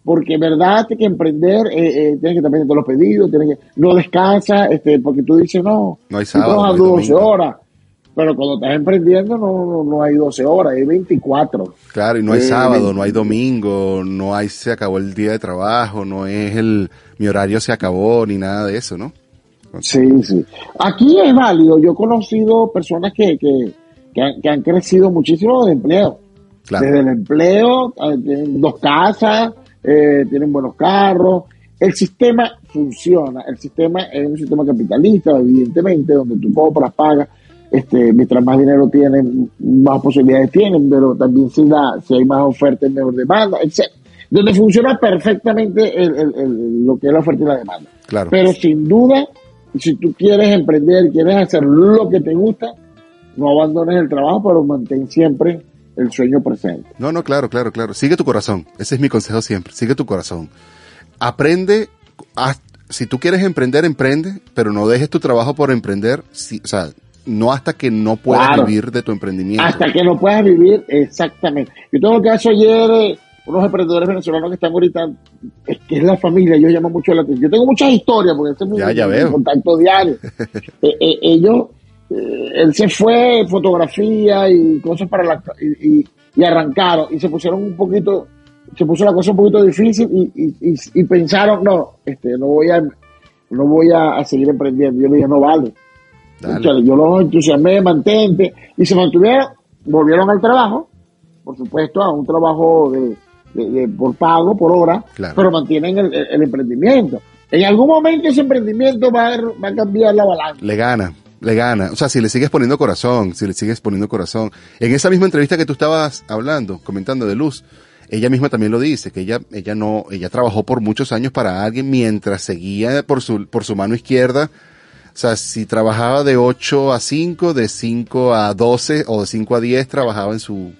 Porque verdad tienes que emprender, eh, eh, tienes que también todos los pedidos, tienes que, no descansa, este, porque tú dices, no, No hay sábado, no hay 12 domingo". horas. Pero cuando estás emprendiendo no, no, no hay 12 horas, hay 24. Claro, y no hay Eh, sábado, no hay domingo, no hay se acabó el día de trabajo, no es el mi horario se acabó ni nada de eso, ¿no? Sí, sí. Aquí es válido. Yo he conocido personas que, que, que, han, que han crecido muchísimo de empleo. Claro. Desde el empleo, eh, dos casas, eh, tienen buenos carros. El sistema funciona. El sistema es un sistema capitalista, evidentemente, donde tú compras, pagas. Este, mientras más dinero tienen, más posibilidades tienen, pero también si, da, si hay más oferta y menor demanda, etc. Donde funciona perfectamente el- el- el- lo que es la oferta y la demanda. Claro. Pero sin duda, si tú quieres emprender, quieres hacer lo que te gusta, no abandones el trabajo, pero mantén siempre el sueño presente. No, no, claro, claro, claro. Sigue tu corazón. Ese es mi consejo siempre. Sigue tu corazón. Aprende, haz- si tú quieres emprender, emprende, pero no dejes tu trabajo por emprender, si- o sea, no hasta que no puedas Claro. vivir de tu emprendimiento. Hasta que no puedas vivir exactamente. Yo tengo el caso ayer unos emprendedores venezolanos que están ahorita, es que es la familia, ellos llaman mucho la atención. Yo tengo muchas historias, porque este es mi, Ya, ya mi veo. contacto diario. Eh, eh, ellos, él se fue, fotografía y cosas para la... Y, y- y arrancaron, y se pusieron un poquito, se puso la cosa un poquito difícil y, y, pensaron, no, este, no voy a, no voy a, a seguir emprendiendo. Yo le dije, no vale. Yo los entusiasmé, mantente, y se mantuvieron, volvieron al trabajo, por supuesto, a un trabajo de, de- de- por pago, por hora, Claro. pero mantienen el, el- el emprendimiento. En algún momento ese emprendimiento va a, va a cambiar la balanza. Le gana, le gana. O sea, si le sigues poniendo corazón, si le sigues poniendo corazón. En esa misma entrevista que tú estabas hablando, comentando de Luz, ella misma también lo dice, que ella, ella no, ella trabajó por muchos años para alguien mientras seguía por su, por su mano izquierda. O sea, si trabajaba de 8 a 5, de 5 a 12 o de 5 a 10, trabajaba en su,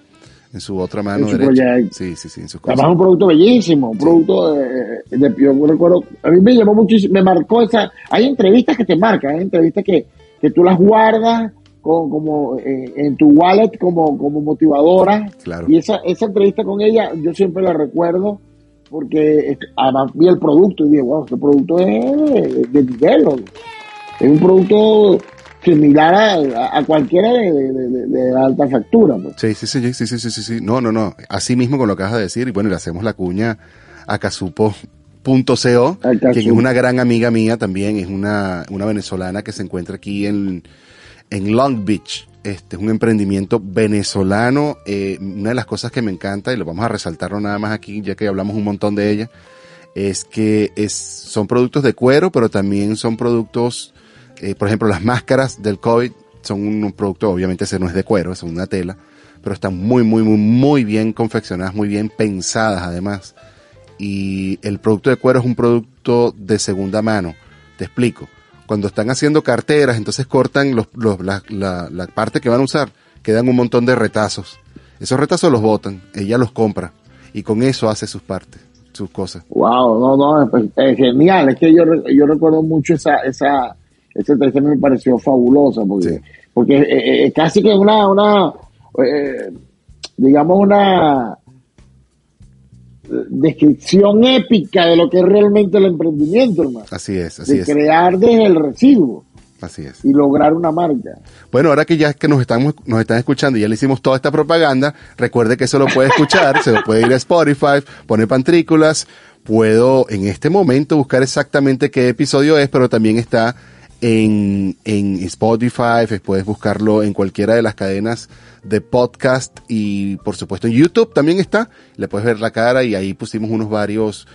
en su otra mano En su derecha. proyecto. Sí, sí, sí, en sus cosas. Además, un producto bellísimo, un producto de, de- yo recuerdo, a mí me llamó muchísimo, me marcó esa, hay entrevistas que te marcan, hay entrevistas que, que tú las guardas con, como eh, en tu wallet como, como motivadora. Claro. Y esa, esa entrevista con ella, yo siempre la recuerdo porque este, además vi el producto y dije, wow, este producto es de, nivel, es un producto similar a, a- cualquiera de, de- alta factura. pues. Sí, sí, sí, sí, sí, sí, sí. No, no, no. Así mismo con lo que acabas de decir. Y bueno, le hacemos la cuña a casupo.co, A Casupo. quien es una gran amiga mía también. Es una, una venezolana que se encuentra aquí en, en Long Beach. Este es un emprendimiento venezolano. Eh, una de las cosas que me encanta, y lo vamos a resaltarlo nada más aquí, ya que hablamos un montón de ella, es que es, son productos de cuero, pero también son productos, eh, por ejemplo, las máscaras del COVID son un, un producto, obviamente ese no es de cuero, es una tela, pero están muy, muy, muy, muy bien confeccionadas, muy bien pensadas además. Y el producto de cuero es un producto de segunda mano. Te explico. Cuando están haciendo carteras, entonces cortan los, los- la, la- la parte que van a usar, quedan un montón de retazos. Esos retazos los botan, ella los compra y con eso hace sus partes, sus cosas. Wow, no, no, es, es genial. Es que yo, yo recuerdo mucho esa, esa, esa entrevista, me pareció fabulosa, porque, Sí. porque eh, eh, casi que una, una eh, digamos, una descripción épica de lo que es realmente el emprendimiento, hermano. Así es, así De es, crear desde el residuo así es. y lograr una marca. Bueno, ahora que ya que nos estamos, nos están escuchando y ya le hicimos toda esta propaganda, recuerde que eso lo puede escuchar, se lo puede ir a Spotify, poner pantrículas, puedo en este momento buscar exactamente qué episodio es, pero también está en, en Spotify, puedes buscarlo en cualquiera de las cadenas de podcast y por supuesto en YouTube también está, le puedes ver la cara y ahí pusimos unos varios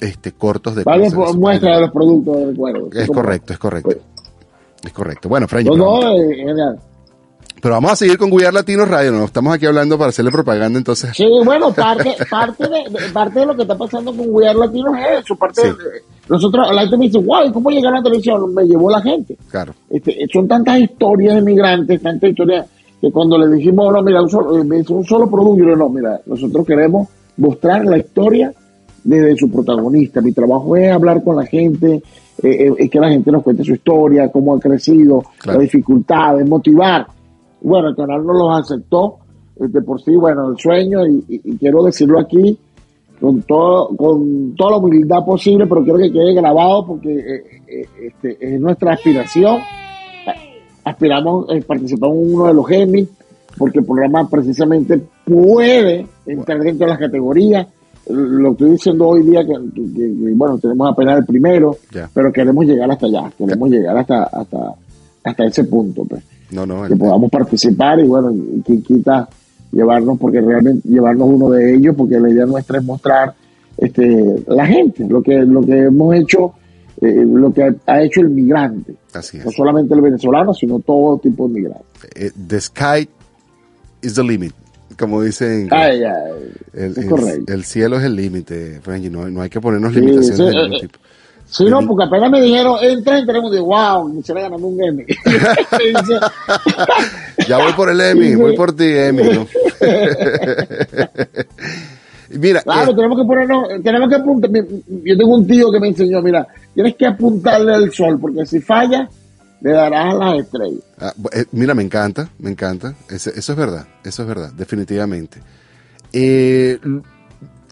este cortos de Vale, cosas. por muestra de los productos recuerdo. Es correcto, es correcto. Es correcto. Bueno, Fran, No, pero- no, eh, genial. pero vamos a seguir con Guiar Latinos Radio, no estamos aquí hablando para hacerle propaganda, entonces. Sí, bueno, parte, parte, de, parte de lo que está pasando con Are Latinos es eso. Parte Sí. de- nosotros, la gente me dice, wow, ¿cómo llegaron a la televisión? Me llevó la gente. Claro, Este, son tantas historias de migrantes, tantas historias, que cuando le dijimos, no, mira, un solo, eh, un solo producto, yo no, mira, nosotros queremos mostrar la historia desde su protagonista. Mi trabajo es hablar con la gente, eh, eh, es que la gente nos cuente su historia, cómo ha crecido, Claro. las dificultades, motivar. Bueno, el canal nos los aceptó, eh, de por sí, bueno, el sueño, y, y- y quiero decirlo aquí, con todo con toda la humildad posible, pero quiero que quede grabado porque eh, eh, este, es nuestra aspiración. Aspiramos a participar en uno de los Emmy, porque el programa precisamente puede entrar dentro de las categorías. Lo estoy diciendo hoy día que, que- que, bueno, tenemos apenas el primero, pero queremos llegar hasta allá, queremos llegar hasta hasta hasta ese punto, pues. No, no, que podamos participar y bueno, quien quita llevarnos, porque realmente llevarnos uno de ellos, porque la idea nuestra es mostrar este la gente, lo que, lo que hemos hecho, eh, lo que ha, ha hecho el migrante, así no es. solamente el venezolano, sino todo tipo de migrante. Eh, the sky is the limit, como dicen. Ay, ay, el, es correcto. el cielo es el límite, Frankie, no, no hay que ponernos Sí, limitaciones sí, de ningún eh, tipo. Sí, no, porque apenas me dijeron, entra, entremos, de wow, me quisiera ganando un Emmy. Ya voy por el Emmy, voy por ti, Emmy. ¿no? Mira, Claro, eh, tenemos que ponernos, tenemos que apuntar. Yo tengo un tío que me enseñó, mira, tienes que apuntarle al sol, porque si falla, le darás a las estrellas. ah, eh, mira, me encanta, me encanta. Eso es verdad, eso es verdad, definitivamente. Eh,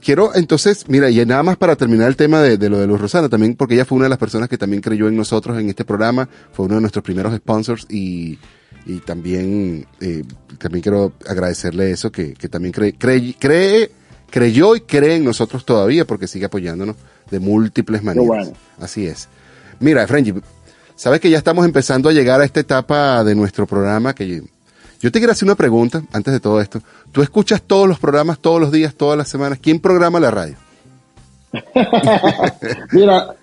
quiero entonces, mira, y nada más para terminar el tema de, de lo de Luz Rosana, también porque ella fue una de las personas que también creyó en nosotros en este programa, fue uno de nuestros primeros sponsors y, y también, eh, también quiero agradecerle eso, que, que también cree, cree, cree, creyó y cree en nosotros todavía porque sigue apoyándonos de múltiples maneras. bueno. Así es. Mira, Frenji, sabes que ya estamos empezando a llegar a esta etapa de nuestro programa que yo te quiero hacer una pregunta antes de todo esto. ¿Tú escuchas todos los programas todos los días, todas las semanas? ¿Quién programa la radio? Mira,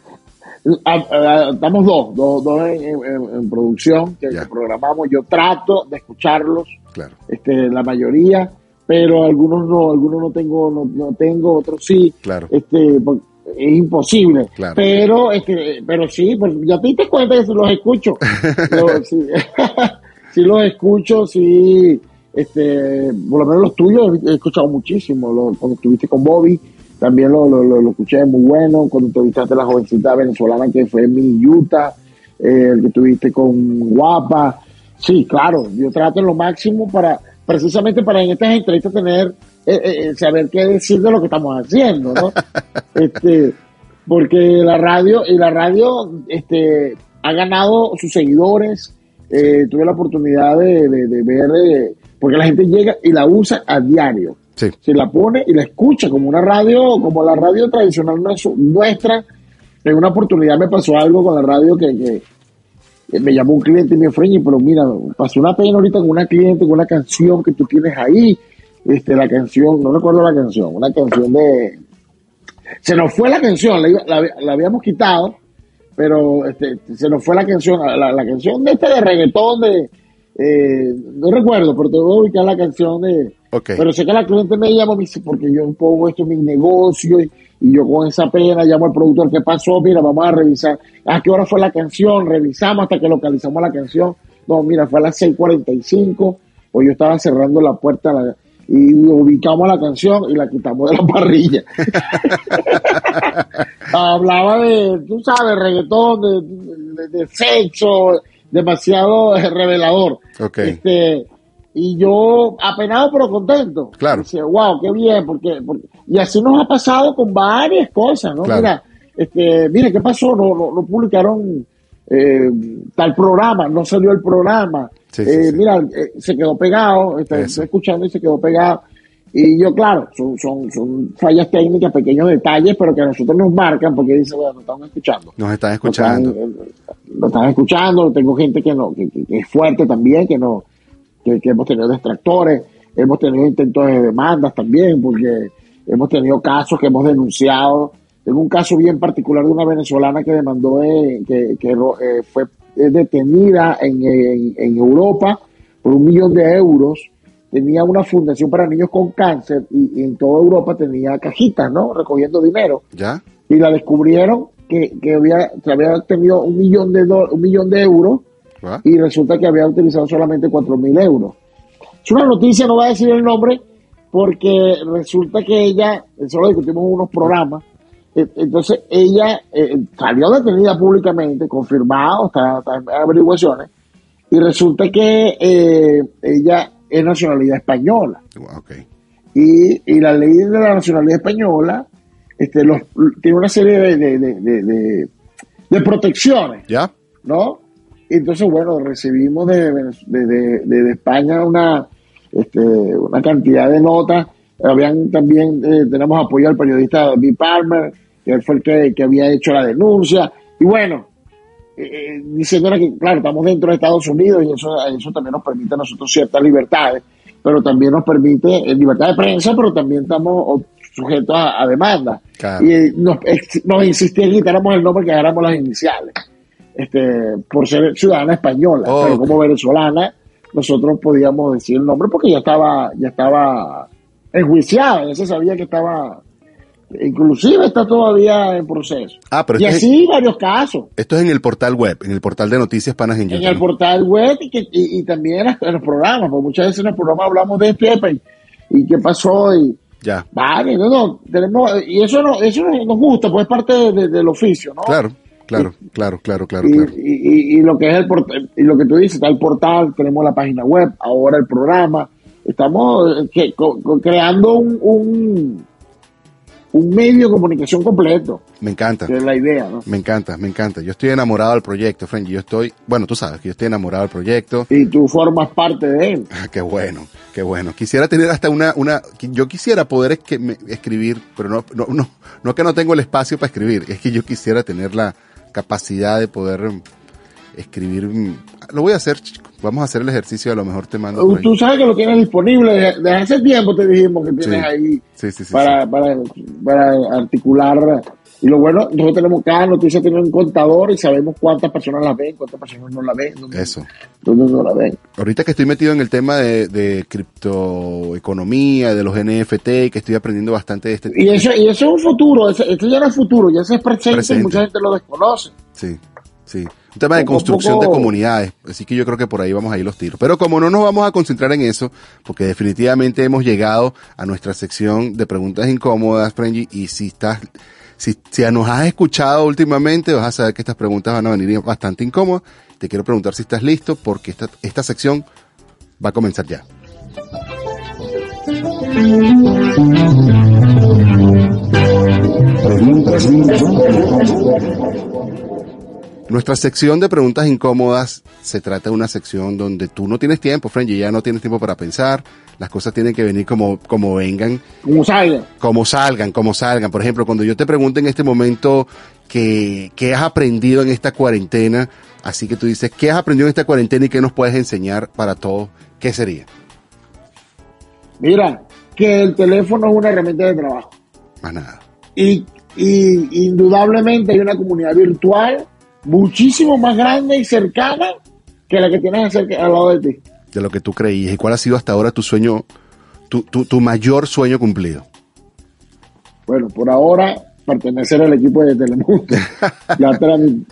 a- a- estamos dos, dos, dos en, en- en producción que, que programamos. Yo trato de escucharlos, Claro. este, la mayoría, pero algunos no, algunos no tengo, no, no tengo, otros sí. Claro. Este, por- es imposible. Claro. Pero, este, pero sí, pues ya te diste cuenta que si los escucho. Yo, sí, sí los escucho, sí, este, por lo menos los tuyos he escuchado muchísimo. Lo- cuando estuviste con Bobby, también lo, lo, lo- lo escuché muy bueno. Cuando entrevistaste a la jovencita venezolana que fue mi Utah, eh, el que estuviste con Guapa. Sí, claro, yo trato en lo máximo para, precisamente para en estas entrevistas tener, eh, eh, saber qué decir de lo que estamos haciendo, ¿no? este, porque la radio, y la radio, este, ha ganado sus seguidores, eh, tuve la oportunidad de, de- de ver, eh, porque la gente llega y la usa a diario. Sí. Se la pone y la escucha como una radio, como la radio tradicional nues- nuestra. En una oportunidad me pasó algo con la radio que- que me llamó un cliente y me dijo, "Freñi, pero mira, pasó una pena ahorita con una cliente, con una canción que tú tienes ahí. Este, la canción, no recuerdo la canción, una canción de... Se nos fue la canción, la, la- la habíamos quitado, pero este, se nos fue la canción, la, la canción de este de reggaetón de... eh, no recuerdo, pero te voy a ubicar la canción de... Ok. Pero sé que la cliente me llama, me dice, porque yo pongo esto en mi negocio y, y yo con esa pena llamo al productor, ¿qué pasó? Mira, vamos a revisar. ¿A qué hora fue la canción? Revisamos hasta que localizamos la canción. No, mira, fue a las 6.45, pues yo estaba cerrando la puerta la- y ubicamos la canción y la quitamos de la parrilla. Hablaba de, tú sabes, reggaetón, de, de- de sexo, demasiado revelador. Ok. Este, y yo apenado pero contento. Claro. Dice, wow, qué bien, porque, porque- y así nos ha pasado con varias cosas, ¿no? Claro. Mira, este, mire, ¿qué pasó? No, no, no publicaron eh, tal programa, no salió el programa. Sí, sí, Eh, sí. Mira, eh, se quedó pegado, está, estoy escuchando y se quedó pegado. Y yo, claro, son, son, son fallas técnicas, pequeños detalles, pero que a nosotros nos marcan porque dicen, bueno, nos están escuchando. Nos están escuchando. están, lo están escuchando, tengo gente que no, que, que- que es fuerte también, que no, que, que hemos tenido distractores, hemos tenido intentos de demandas también, porque hemos tenido casos que hemos denunciado. Tengo un caso bien particular de una venezolana que demandó, eh, que, eh, fue detenida en, en- en Europa por un millón de euros. Tenía una fundación para niños con cáncer y, y en toda Europa tenía cajitas, ¿no? Recogiendo dinero ¿Ya? y la descubrieron que, que había, que había tenido un millón de do- un millón de euros ¿Va? y resulta que había utilizado solamente cuatro mil euros. Es una noticia, no voy a decir el nombre, porque resulta que ella, eso lo discutimos en unos programas, eh, entonces ella eh, salió detenida públicamente, confirmado, está, está en averiguaciones, y resulta que eh, ella es nacionalidad española Ok. y, y la ley de la nacionalidad española este, los, tiene una serie de, de, de, de- protecciones, ¿Ya? ¿no? Entonces, bueno, recibimos de España una, este, una cantidad de notas. Habían también, eh, tenemos apoyo al periodista David Palmer, que él fue el que, que había hecho la denuncia. Y bueno, eh, diciéndole que, claro, estamos dentro de Estados Unidos y eso, eso también nos permite a nosotros ciertas libertades, pero también nos permite eh, libertad de prensa, pero también estamos sujetos a, a demanda. Claro. Y eh, nos, nos insistía que quitáramos el nombre, que agarramos las iniciales, este, por ser ciudadana española, Oh, pero como venezolana, nosotros podíamos decir el nombre porque ya estaba, ya estaba enjuiciada, ya se sabía que estaba, inclusive está todavía en proceso. Ah, pero y es- así varios casos Esto es en el portal web, en el portal de Noticias Panas en en el portal web y, que, y, y también en, los programas, porque muchas veces en los programas hablamos de este y, y qué pasó y, Ya, Vale, no, no, tenemos, y eso, no, eso nos gusta, pues es parte de- de- del oficio, ¿no? claro, claro, claro, claro, claro, y, claro. y- y- lo que es el portal, y lo que tú dices, está el portal, tenemos la página web, ahora el programa, estamos eh, que- co- co- creando un, un, un medio de comunicación completo, Me encanta. que es la idea, ¿no? Me encanta, me encanta. Yo estoy enamorado del proyecto, French. Yo estoy, bueno, tú sabes que yo estoy enamorado del proyecto. Y tú formas parte de él. Ah, qué bueno, qué bueno. Quisiera tener hasta una, una, yo quisiera poder es que me- escribir, pero no, no, no, no que no tengo el espacio para escribir, es que yo quisiera tener la capacidad de poder mm, escribir. mm, Lo voy a hacer, chico. Vamos a hacer el ejercicio, a lo mejor te mando. Tú sabes que lo tienes disponible, desde, hace tiempo te dijimos que tienes Sí. ahí sí, sí. para, para, para articular. Y lo bueno, nosotros tenemos cada noticia, tiene un contador y sabemos cuántas personas la ven, cuántas personas no la ven, dónde, Eso. dónde no la ven. Ahorita que estoy metido en el tema de, de criptoeconomía, de los NFT, que estoy aprendiendo bastante de este Y eso, y eso es un futuro, esto ya no es futuro, ya ese es presente, Presente. y mucha gente lo desconoce. Sí, sí. Un tema de Poco construcción de comunidades. Así que yo creo que por ahí vamos a ir los tiros. Pero como no nos vamos a concentrar en eso, porque definitivamente hemos llegado a nuestra sección de preguntas incómodas, Frenji, y si estás, si, nos has escuchado últimamente, vas a saber que estas preguntas van a venir bastante incómodas. Te quiero preguntar si estás listo, porque esta, esta sección va a comenzar ya. Nuestra sección de preguntas incómodas se trata de una sección donde tú no tienes tiempo, Frenji, ya no tienes tiempo para pensar, las cosas tienen que venir como, como vengan, Como salga. como salgan, como salgan. Por ejemplo, cuando yo te pregunte en este momento que, qué has aprendido en esta cuarentena, así que tú dices, ¿qué has aprendido en esta cuarentena y qué nos puedes enseñar para todos? ¿Qué sería? Mira, que el teléfono es una herramienta de trabajo. Más nada. Y, y indudablemente hay una comunidad virtual muchísimo más grande y cercana que la que tienes al lado de ti. De lo que tú creías. ¿Y cuál ha sido hasta ahora tu sueño, tu, tu, tu mayor sueño cumplido? Bueno, por ahora pertenecer al equipo de Telemundo. ya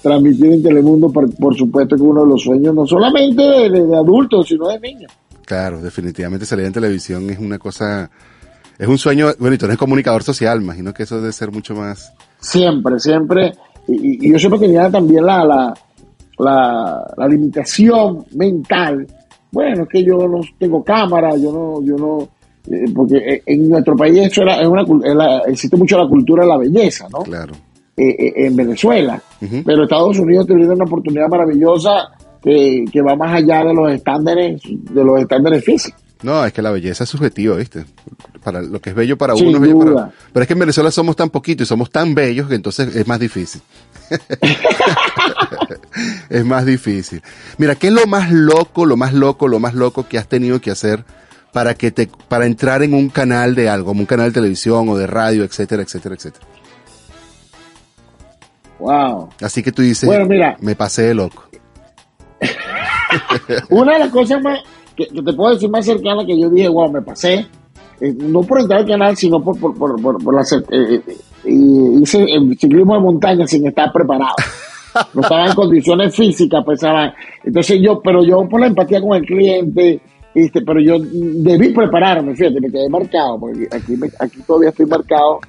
transmitir en Telemundo, por, por supuesto que uno de los sueños, no solamente de, de- de adultos, sino de niños. Claro, definitivamente salir en televisión es una cosa, es un sueño, bueno, y tú eres comunicador social, imagino que eso debe ser mucho más, Siempre, siempre. Y, y- y yo siempre tenía también la, la, la, la limitación mental. Bueno, es que yo no tengo cámara, yo no, yo no, eh, porque eh, en nuestro país eso era, es una, la- existe mucho la cultura de la belleza, ¿no? claro. eh, en Venezuela. Pero Estados Unidos te brinda una oportunidad maravillosa que, que va más allá de los estándares, de los estándares físicos. No, es que la belleza es subjetiva, ¿viste? Para lo que es bello para Sin uno es bello para. Pero es que en Venezuela somos tan poquitos y somos tan bellos que entonces es más difícil. es más difícil. Mira, ¿qué es lo más loco, lo más loco, lo más loco que has tenido que hacer para que te, para entrar en un canal de algo, como un canal de televisión o de radio, etcétera, etcétera, etcétera? Wow. Así que tú dices, Bueno, mira. me pasé de loco. Una de las cosas más que, que te puedo decir más cercana que yo dije, wow, me pasé, eh, no por entrar al canal, sino por, por, por, por, por la eh, eh, y hice ciclismo de montaña sin estar preparado. No estaba en condiciones físicas, pensaba. Entonces yo, pero yo por la empatía con el cliente, este, pero yo debí prepararme, fíjate, me quedé marcado, porque aquí, me- aquí todavía estoy marcado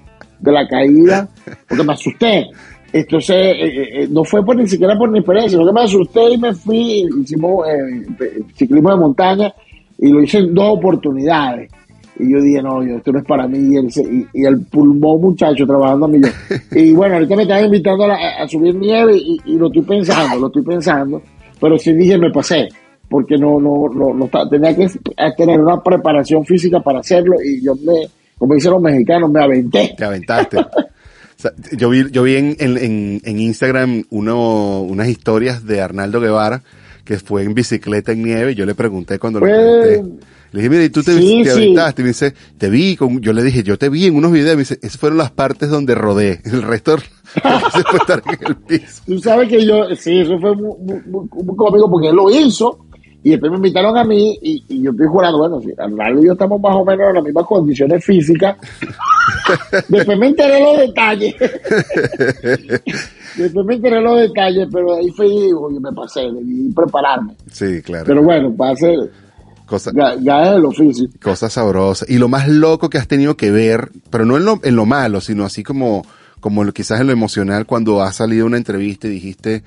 de la caída, porque me asusté. Entonces, eh, eh, eh, no fue por ni siquiera por mi experiencia, sino que me asusté y me fui, hicimos eh, ciclismo de montaña y lo hice en dos oportunidades. Y yo dije, no, yo, esto no es para mí. Y el, y, y el pulmón muchacho trabajando a millón. Y bueno, ahorita me están invitando a, a subir nieve y, y lo estoy pensando, lo estoy pensando. Pero sí dije, me pasé. Porque no, no, no, no tenía que tener una preparación física para hacerlo. Y yo me, como dicen los mexicanos, me aventé. Te aventaste. O sea, yo vi, yo vi en, en, en- Instagram uno, unas historias de Arnaldo Guevara que fue en bicicleta en nieve y yo le pregunté cuando lo Pues, pregunté. Le dije, mira, ¿y tú te, sí, te sí. aventaste? Y me dice, te vi, con, yo le dije, yo te vi en unos videos. Y me dice, esas fueron las partes donde rodé. El resto se fue estar en el piso. Tú sabes que yo, sí, eso fue muy, muy, muy- cómico porque él lo hizo y después me invitaron a mí y, y yo estoy jurando, bueno, si Arnaldo y yo estamos más o menos en las mismas condiciones físicas. después me enteré los detalles. después me enteré los detalles, pero ahí fui, oye, me pasé, debí prepararme. Sí, claro. Pero bueno, para hacer, Cosa, gajes del oficio. cosas sabrosas. Y lo más loco que has tenido que ver, pero no en lo, en lo malo, sino así como, como quizás en lo emocional cuando has salido una entrevista y dijiste,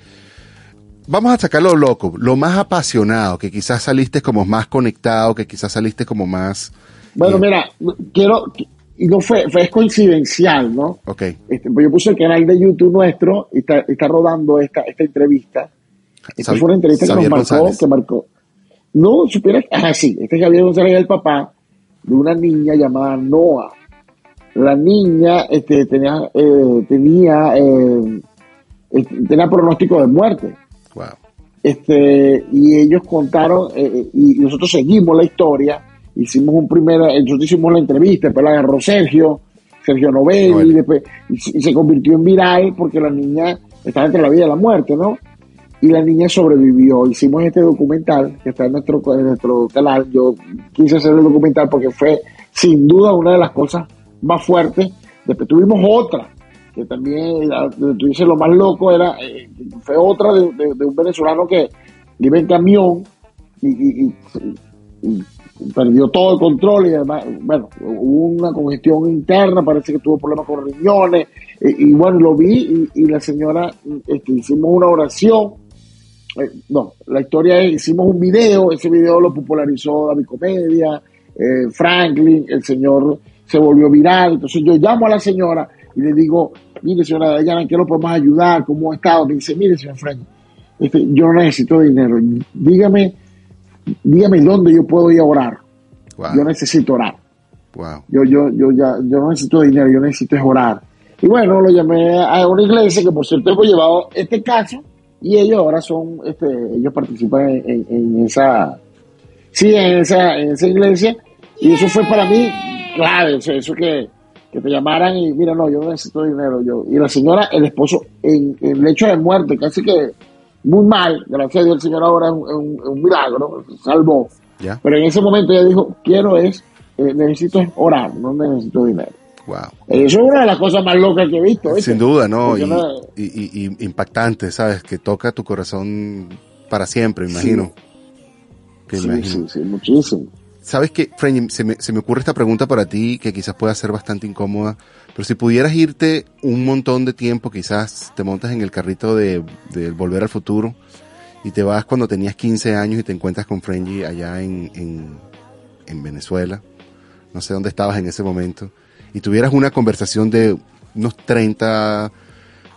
vamos a sacar lo loco, lo más apasionado, que quizás saliste como más conectado, que quizás saliste como más... Bueno, eh, mira, quiero, y no fue, fue es coincidencial, ¿no? Ok, Este, pues yo puse el canal de YouTube nuestro y está, está rodando esta, esta entrevista. Esta Sabi- fue una entrevista que nos marcó, González. que marcó. No, supieras, ah, sí, este es Gabriel González es el papá de una niña llamada Noah. La niña este, tenía, eh, tenía, eh, tenía pronóstico de muerte. wow. Este, y ellos contaron, eh, eh, y nosotros seguimos la historia, hicimos un primer, eh, nosotros hicimos la entrevista, después la agarró Sergio, Sergio Novelli, después, y se convirtió en viral porque la niña estaba entre la vida y la muerte, ¿no? Y la niña sobrevivió. Hicimos este documental que está en nuestro, nuestro canal. Yo quise hacer el documental porque fue sin duda una de las cosas más fuertes. Después tuvimos otra, que también, tú lo más loco, era eh, fue otra de, de- de un venezolano que iba en camión y, y- perdió todo el control y además, bueno, hubo una congestión interna, parece que tuvo problemas con riñones, y, bueno, lo vi y, y la señora, este, hicimos una oración, eh, no, la historia es, hicimos un video, ese video lo popularizó David Comedia, eh, Franklin, el señor se volvió viral, entonces yo llamo a la señora y le digo, mire señora Dayana, ¿en qué lo podemos ayudar? ¿Cómo ha estado? Me dice, mire señor Franklin, este, yo no necesito dinero, dígame, dígame dónde yo puedo ir a orar, Wow. yo necesito orar. Wow. Yo, yo, yo ya, yo no necesito dinero, yo necesito es orar. Y bueno, lo llamé a una iglesia que por cierto hemos llevado este caso y ellos ahora son, este, ellos participan en, en- en esa, sí, en esa, en esa iglesia y eso fue para mí clave, o sea, eso que, que te llamaran y mira, no, yo necesito dinero, yo, y la señora, el esposo en, en lecho de muerte, casi que muy mal, gracias a Dios el señor ahora es un, milagro, salvó. Ya. Pero en ese momento ella dijo, quiero es, eh, necesito es orar, no necesito dinero. Wow. Eso es una de las cosas más locas que he visto. ¿viste? Sin duda, ¿no? Y, no- y- y- y impactante, ¿sabes? Que toca tu corazón para siempre, imagino. Sí, imagino. sí, sí, muchísimo. ¿Sabes qué, Frenny? Se me, se me ocurre esta pregunta para ti que quizás pueda ser bastante incómoda, pero si pudieras irte un montón de tiempo, quizás te montas en el carrito de, de Volver al Futuro y te vas cuando tenías 15 años y te encuentras con Frenny allá en, en, en Venezuela, no sé dónde estabas en ese momento, y tuvieras una conversación de unos 30,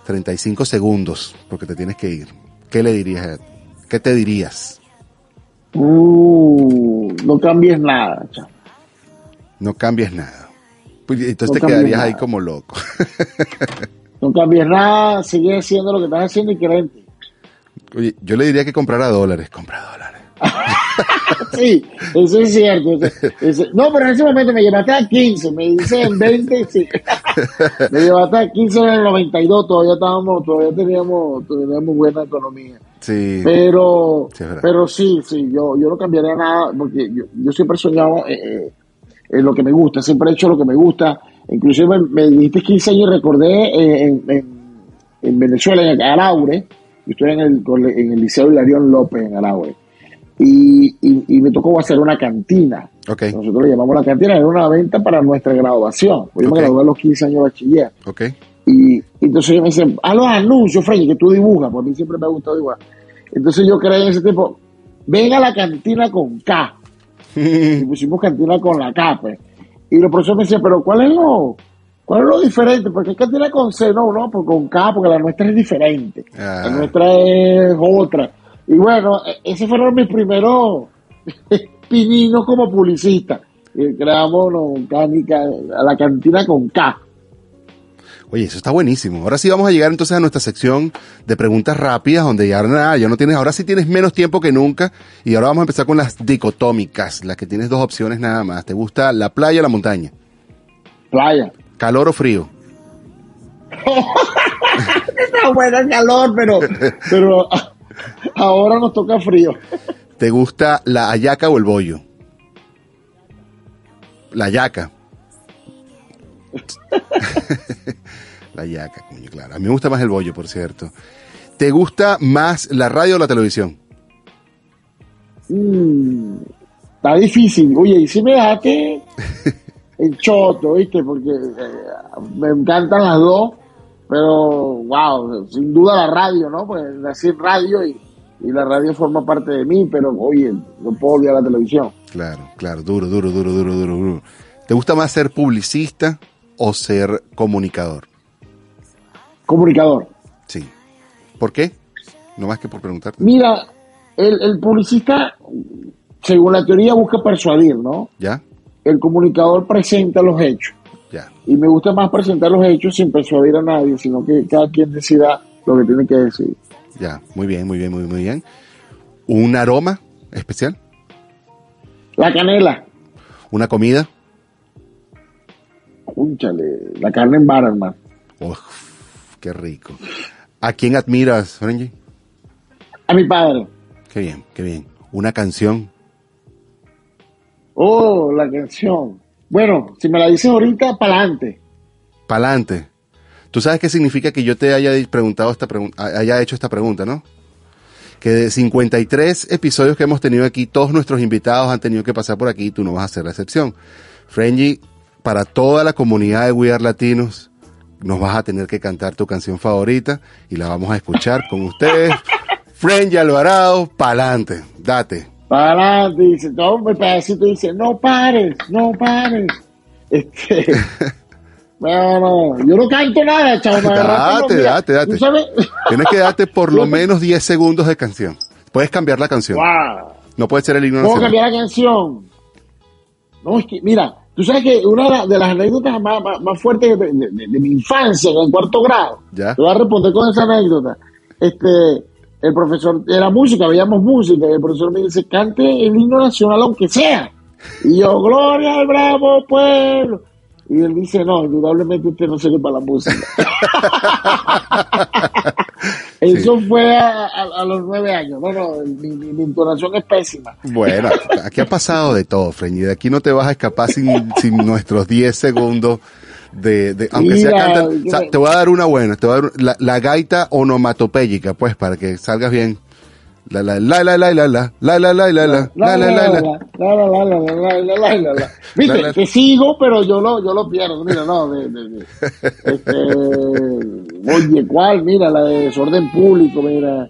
35 segundos, porque te tienes que ir. ¿Qué le dirías? a- ¿Qué te dirías? Uh, no cambies nada, chamo. No cambies nada. Pues, entonces No te quedarías ahí como loco. No cambies nada, sigue haciendo lo que estás haciendo y ti. Oye, yo le diría que comprara dólares. Compra dólares. Sí, eso es cierto. eso- no, pero en ese momento me llevaste a 15, me dice en 20, sí. me llevaste a 15 en el 92, todavía estábamos, todavía teníamos, teníamos buena economía. Sí. Pero, Sí, pero sí, sí, yo, yo no cambiaría nada porque yo, yo siempre he soñado eh, eh, en lo que me gusta, siempre he hecho lo que me gusta. Inclusive me, dijiste 15 años y recordé eh, en, en, en Venezuela, en Araure, yo estoy en el, en el Liceo Hilarión López en Araure, y, y, y me tocó hacer una cantina. Nosotros le llamamos la cantina, era una venta para nuestra graduación. Yo Ok. me gradué a los 15 años de bachiller. Y entonces ellos me dicen, a los anuncios, Freddy, que tú dibujas, porque a mí siempre me ha gustado dibujar. Entonces yo creé en ese tiempo, ven a la cantina con K. y pusimos cantina con la K, pues. Y los profesores me decían, pero ¿cuál es lo, cuál es lo diferente? Porque es cantina con C, no, no, pues con K, porque la nuestra es diferente. Ah. La nuestra es otra. Y bueno, e- esos fueron mis primeros pininos como publicista. Eh, creamos cánica, a la cantina con K. Oye, eso está buenísimo. Ahora sí vamos a llegar entonces a nuestra sección de preguntas rápidas, donde ya nada, ya no tienes, ahora sí tienes menos tiempo que nunca. Y ahora vamos a empezar con las dicotómicas, las que tienes dos opciones nada más. ¿Te gusta la playa o la montaña? Playa. ¿Calor o frío? Está bueno el calor, pero, pero ahora nos toca frío. ¿Te gusta la hallaca o el bollo? La yaca. la yaca, coño, claro. A mí me gusta más el bollo, por cierto. ¿Te gusta más la radio o la televisión? Mm, está difícil. Oye, y si me dejaste el choto, ¿viste? Porque eh, me encantan las dos, pero wow, sin duda la radio, ¿no? Pues nací en radio y, y la radio forma parte de mí, pero oye, no puedo olvidar la televisión. Claro, claro, duro, duro, duro, duro, duro, duro. ¿Te gusta más ser publicista o ser comunicador? Comunicador. Sí. ¿Por qué? No más que por preguntarte. Mira, el, el publicista, según la teoría, busca persuadir, ¿no? ¿Ya? El comunicador presenta los hechos. Ya. Y me gusta más presentar los hechos sin persuadir a nadie, sino que cada quien decida lo que tiene que decir. Ya. Muy bien, muy bien, muy, muy bien. ¿Un aroma especial? La canela, ¿Una comida? cúnchale, la carne en vara, hermano. Uf, qué rico. ¿A quién admiras, Frenji? A mi padre. Qué bien, qué bien. ¿Una canción? Oh, la canción. Bueno, si me la dices ahorita, para adelante. Pa'lante. ¿Tú sabes qué significa que yo te haya preguntado esta pregunta, haya hecho esta pregunta, no? Que de 53 episodios que hemos tenido aquí, todos nuestros invitados han tenido que pasar por aquí y tú no vas a ser la excepción. Frenji, para toda la comunidad de We Are Latinos, nos vas a tener que cantar tu canción favorita y la vamos a escuchar con ustedes. Frenji Alvarado, pa'lante, date. Para adelante, dice, todo un pedacito dice, no pares, no pares. Este, no, no, yo no canto nada, chavo. Date, date, date. Tienes que darte por lo menos 10 segundos de canción. Puedes cambiar la canción. Wow. No puede ser el himno ¿Puedo cambiar la canción? No, es que, mira, tú sabes que una de, la- de las anécdotas más, más, más fuertes de, de- de- de mi infancia, en cuarto grado, Ya. te voy a responder con esa anécdota. Este, el profesor, era música, veíamos música, y el profesor me dice, cante el himno nacional aunque sea. Y yo, gloria al bravo pueblo. Y él dice, no, indudablemente usted no sirve para la música. Eso fue a, a- a los nueve años. No, no, mi, mi- mi entonación es pésima. Bueno, aquí ha pasado de todo, Freñi. De aquí no te vas a escapar sin, sin nuestros 10 segundos de, de- aunque sea Mira, o sea, me- te voy a dar una buena, te voy a dar la, la gaita onomatopéyica, pues, para que salgas bien. La la la la la la la la la la la la la la la la la, la, la, la, la, la, la, la, la. Viste, te sigo, pero yo lo, yo lo pierdo. Mira, no, de, de, de- este, oye, ¿cuál? Mira, la de desorden público, mira.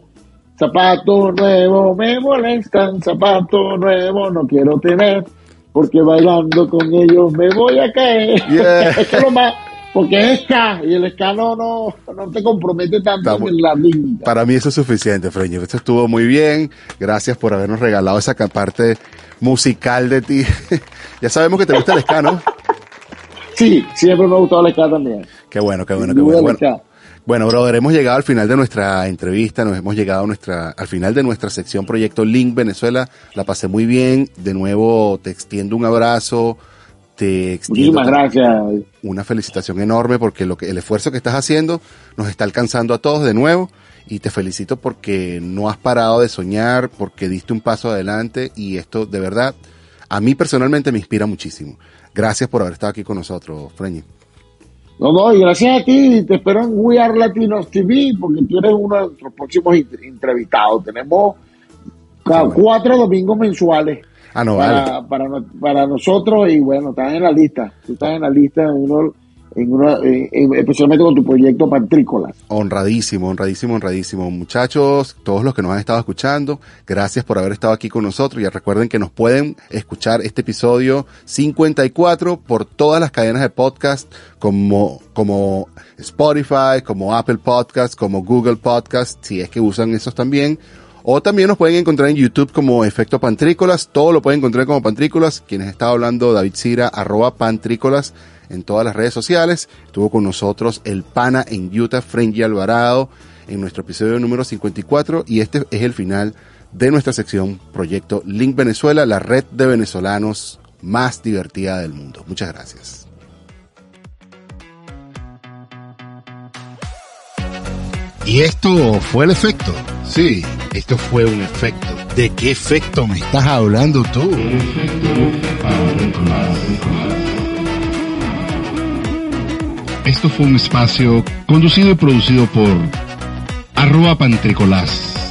Zapato nuevo, me molestan, zapato nuevo, no quiero tener, porque bailando con ellos me voy a caer. Yeah. es que lo más, porque es ska, y el ska no, no, no te compromete tanto Estamos- en la rítmica. Para mí eso es suficiente, Freñi. Esto estuvo muy bien. Gracias por habernos regalado esa parte musical de ti. ya sabemos que te gusta el ska, ¿no? Sí, siempre me ha gustado el ska también. Qué bueno, qué bueno, qué bueno. Bueno, brother, hemos llegado al final de nuestra entrevista, nos hemos llegado a nuestra, al final de nuestra sección Proyecto Link Venezuela. La pasé muy bien. De nuevo, te extiendo un abrazo, te extiendo Muchísimas gracias. una felicitación enorme porque lo que, el esfuerzo que estás haciendo nos está alcanzando a todos de nuevo. Y te felicito porque no has parado de soñar, porque diste un paso adelante y esto de verdad, a mí personalmente me inspira muchísimo. Gracias por haber estado aquí con nosotros, Freñi. No, no, y gracias a ti, y te espero en We Are Latinos TV, porque tú eres uno de nuestros próximos entrevistados. Tenemos cuatro domingos mensuales Ah, no, vale. para, para, no- para nosotros, y bueno, estás en la lista. Tú estás en la lista, en uno, especialmente con tu proyecto Pantrícolas. Honradísimo, honradísimo, honradísimo. Muchachos, todos los que nos han estado escuchando, gracias por haber estado aquí con nosotros. Y recuerden que nos pueden escuchar este episodio 54 por todas las cadenas de podcast como, como Spotify, como Apple Podcast, como Google Podcast, si es que usan esos también. O también nos pueden encontrar en YouTube como Efecto Pantrícolas. Todo lo pueden encontrar como Pantrícolas. Quienes estaba hablando, David Cira, arroba Pantrícolas en todas las redes sociales. Estuvo con nosotros el pana en Utah, Frenji Alvarado, en nuestro episodio número 54. Y este es el final de nuestra sección Proyecto Link Venezuela, la red de venezolanos más divertida del mundo. Muchas gracias. Y esto fue el efecto. Sí, esto fue un efecto. ¿De qué efecto me estás hablando tú? Esto fue un espacio conducido y producido por arroba pantricolás